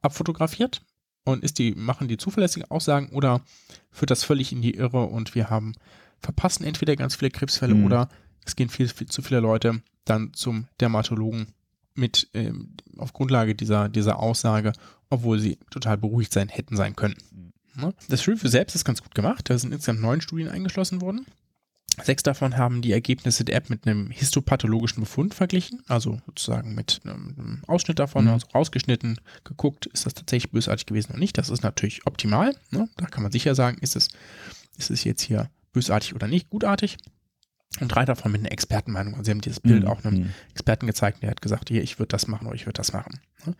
abfotografiert und ist die, machen die zuverlässige Aussagen oder führt das völlig in die Irre und wir haben, verpassen entweder ganz viele Krebsfälle mhm. oder es gehen viel, viel zu viele Leute dann zum Dermatologen mit ähm, auf Grundlage dieser, dieser Aussage, obwohl sie total beruhigt sein hätten sein können. Mhm. Das Review selbst ist ganz gut gemacht. Da sind insgesamt neun Studien eingeschlossen worden. Sechs davon haben die Ergebnisse der App mit einem histopathologischen Befund verglichen, also sozusagen mit einem Ausschnitt davon, mhm. also rausgeschnitten, geguckt, ist das tatsächlich bösartig gewesen oder nicht. Das ist natürlich optimal. Ne? Da kann man sicher sagen, ist es, ist es jetzt hier bösartig oder nicht, gutartig. Und drei davon mit einer Expertenmeinung. Also sie haben dieses Bild mhm. auch einem mhm. Experten gezeigt, der hat gesagt, hier, ich würde das machen oder ich würde das machen. Ne?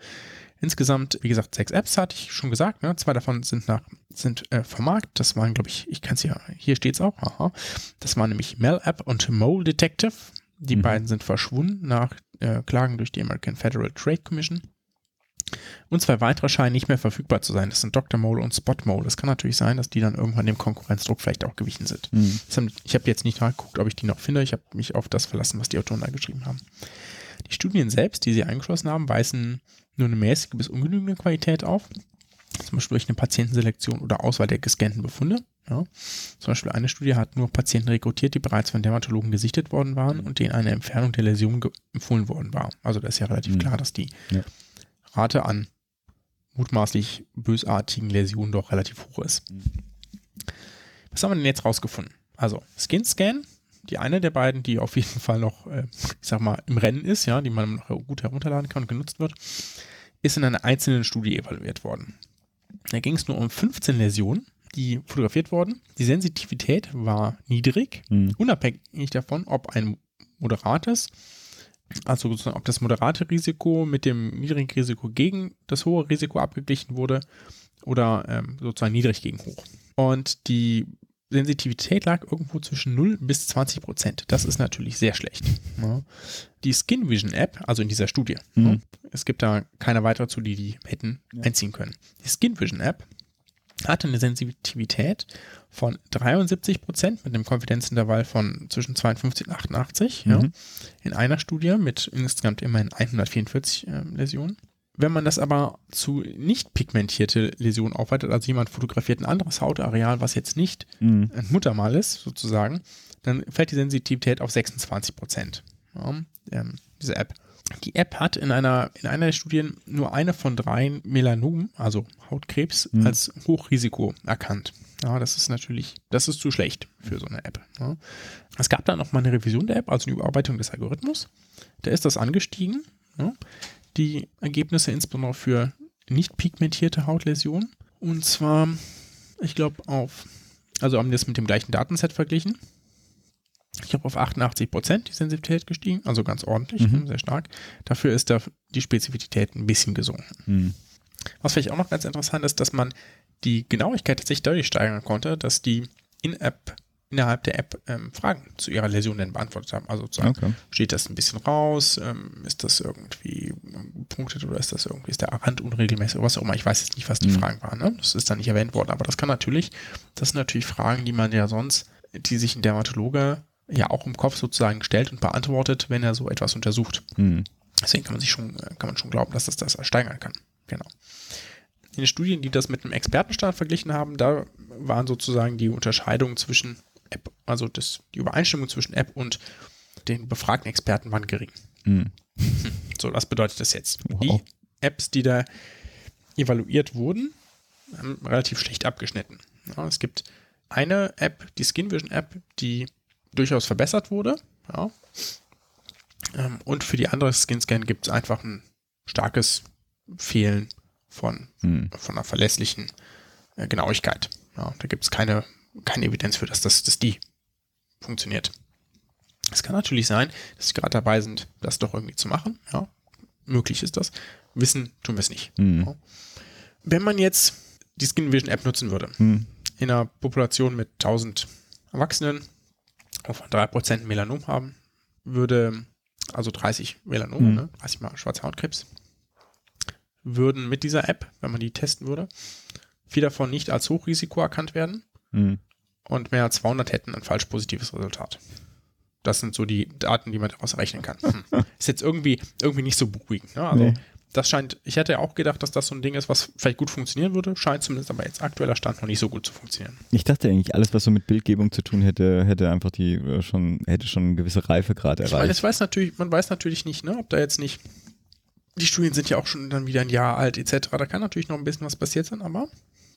Insgesamt, wie gesagt, sechs Apps hatte ich schon gesagt. Ne? Zwei davon sind nach sind äh, vom Markt. Das waren, glaube ich, ich kann es ja, hier steht es auch. Aha. Das waren nämlich Mel App und Mole Detective. Die mhm. beiden sind verschwunden nach äh, Klagen durch die American Federal Trade Commission. Und zwei weitere scheinen nicht mehr verfügbar zu sein. Das sind Dr. Mole und Spot Mole. Es kann natürlich sein, dass die dann irgendwann dem Konkurrenzdruck vielleicht auch gewichen sind. Mhm. Ich habe jetzt nicht nachgeguckt, ob ich die noch finde. Ich habe mich auf das verlassen, was die Autoren da geschrieben haben. Die Studien selbst, die sie eingeschlossen haben, weisen nur eine mäßige bis ungenügende Qualität auf. Zum Beispiel durch eine Patientenselektion oder Auswahl der gescannten Befunde. Ja. Zum Beispiel eine Studie hat nur Patienten rekrutiert, die bereits von Dermatologen gesichtet worden waren und denen eine Entfernung der Läsion empfohlen worden war. Also da ist ja relativ mhm. klar, dass die ja. Rate an mutmaßlich bösartigen Läsionen doch relativ hoch ist. Mhm. Was haben wir denn jetzt rausgefunden? Also Skin Scan die eine der beiden, die auf jeden Fall noch, äh, ich sag mal, im Rennen ist, ja, die man noch gut herunterladen kann und genutzt wird, ist in einer einzelnen Studie evaluiert worden. Da ging es nur um 15 Läsionen, die fotografiert wurden. Die Sensitivität war niedrig, mhm. unabhängig davon, ob ein moderates Also sozusagen, ob das moderate Risiko mit dem niedrigen Risiko gegen das hohe Risiko abgeglichen wurde oder ähm, sozusagen niedrig gegen hoch. Und die Sensitivität lag irgendwo zwischen 0 bis 20 Prozent. Das ist natürlich sehr schlecht. Ja. Die Skin Vision App, also in dieser Studie, mhm. ja, es gibt da keine weitere zu, die die hätten ja. einziehen können. Die Skin Vision App hatte eine Sensitivität von 73 Prozent mit einem Konfidenzintervall von zwischen 52 und 88 mhm. ja, in einer Studie mit insgesamt immerhin 144 äh, Läsionen. Wenn man das aber zu nicht pigmentierte Läsionen aufweitet, also jemand fotografiert ein anderes Hautareal, was jetzt nicht mhm. ein Muttermal ist, sozusagen, dann fällt die Sensitivität auf 26 Prozent. Ja, ähm, diese App. Die App hat in einer, in einer der Studien nur eine von drei Melanomen, also Hautkrebs, mhm. als Hochrisiko erkannt. Ja, das ist natürlich, das ist zu schlecht für so eine App. Ja. Es gab dann noch mal eine Revision der App, also eine Überarbeitung des Algorithmus. Da ist das angestiegen. Ja die Ergebnisse, insbesondere für nicht pigmentierte Hautläsionen. Und zwar, ich glaube, auf, also haben wir das mit dem gleichen Datenset verglichen. Ich habe auf 88 Prozent die Sensitivität gestiegen, also ganz ordentlich, mhm. sehr stark. Dafür ist da die Spezifität ein bisschen gesunken. Mhm. Was vielleicht auch noch ganz interessant ist, dass man die Genauigkeit tatsächlich deutlich steigern konnte, dass die In-App innerhalb der App ähm, Fragen zu ihrer Läsion denn beantwortet haben. Also sagen, okay. steht das ein bisschen raus, ähm, ist das irgendwie punktet oder ist das irgendwie, ist der Rand unregelmäßig oder was auch immer. Ich weiß jetzt nicht, was die mhm. Fragen waren. Ne? Das ist dann nicht erwähnt worden, aber das kann natürlich, das sind natürlich Fragen, die man ja sonst, die sich ein Dermatologe ja auch im Kopf sozusagen stellt und beantwortet, wenn er so etwas untersucht. Mhm. Deswegen kann man sich schon, kann man schon glauben, dass das das steigern kann. Genau. In den Studien, die das mit einem Expertenstaat verglichen haben, da waren sozusagen die Unterscheidungen zwischen App, also das, die Übereinstimmung zwischen App und den befragten Experten waren gering. Mhm. So, was bedeutet das jetzt? Wow. Die Apps, die da evaluiert wurden, haben relativ schlecht abgeschnitten. Ja, es gibt eine App, die Skin Vision App, die durchaus verbessert wurde. Ja. Ähm, und für die andere Skin Scan gibt es einfach ein starkes Fehlen von, hm. von einer verlässlichen äh, Genauigkeit. Ja, da gibt es keine keine Evidenz für, dass das dass die funktioniert. Es kann natürlich sein, dass sie gerade dabei sind, das doch irgendwie zu machen. Ja, möglich ist das. Wissen tun wir es nicht. Mhm. Ja. Wenn man jetzt die Skin Vision App nutzen würde, mhm. in einer Population mit 1000 Erwachsenen, wovon 3% Melanom haben, würde, also 30 Melanome, mhm. ne, 30 mal schwarzer Hautkrebs, würden mit dieser App, wenn man die testen würde, vier davon nicht als Hochrisiko erkannt werden Mhm. Und mehr als 200 hätten ein falsch positives Resultat. Das sind so die Daten, die man daraus errechnen kann. Hm. Ist jetzt irgendwie, irgendwie nicht so beruhigend. Ne? Also, nee. Das scheint, ich hätte ja auch gedacht, dass das so ein Ding ist, was vielleicht gut funktionieren würde, scheint zumindest aber jetzt aktueller Stand noch nicht so gut zu funktionieren. Ich dachte eigentlich, alles, was so mit Bildgebung zu tun hätte, hätte einfach die äh, schon, hätte schon eine gewisse Reifegrad erreicht. Ich meine, weiß natürlich, man weiß natürlich nicht, ne, ob da jetzt nicht, die Studien sind ja auch schon dann wieder ein Jahr alt, etc. Da kann natürlich noch ein bisschen was passiert sein, aber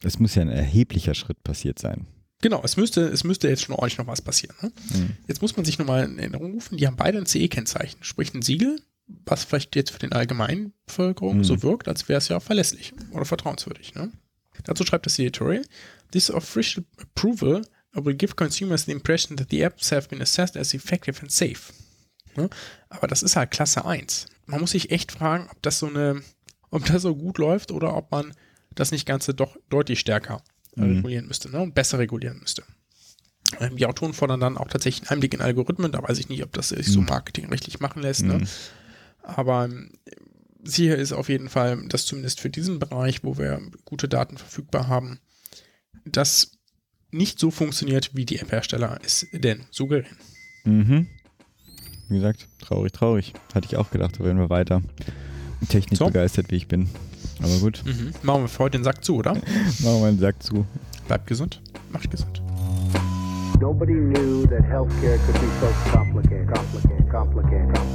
es muss ja ein erheblicher Schritt passiert sein. Genau, es müsste, es müsste jetzt schon ordentlich noch was passieren. Ne? Mhm. Jetzt muss man sich nochmal in Erinnerung rufen, die haben beide ein CE-Kennzeichen, sprich ein Siegel, was vielleicht jetzt für den allgemeinen Bevölkerung mhm. so wirkt, als wäre es ja auch verlässlich oder vertrauenswürdig. Ne? Dazu schreibt das Editorial, this official approval will give consumers the impression that the apps have been assessed as effective and safe. Ne? Aber das ist halt Klasse 1. Man muss sich echt fragen, ob das so eine, ob das so gut läuft oder ob man das nicht Ganze doch deutlich stärker mhm. regulieren müsste ne? und besser regulieren müsste. Ähm, die Autoren fordern dann auch tatsächlich einen Einblick in Algorithmen. Da weiß ich nicht, ob das sich so mhm. marketingrechtlich machen lässt. Ne? Mhm. Aber ähm, sicher ist auf jeden Fall, dass zumindest für diesen Bereich, wo wir gute Daten verfügbar haben, das nicht so funktioniert, wie die App-Hersteller es denn suggerieren. Mhm. Wie gesagt, traurig, traurig. Hatte ich auch gedacht, da werden wir weiter. Technik so. begeistert, wie ich bin. Aber gut. Mhm. Machen wir für heute den Sack zu, oder? Machen wir den Sack zu. Bleibt gesund. Macht gesund. Nobody knew that healthcare could be so complicated, complicated, complicated, complicated, complicated.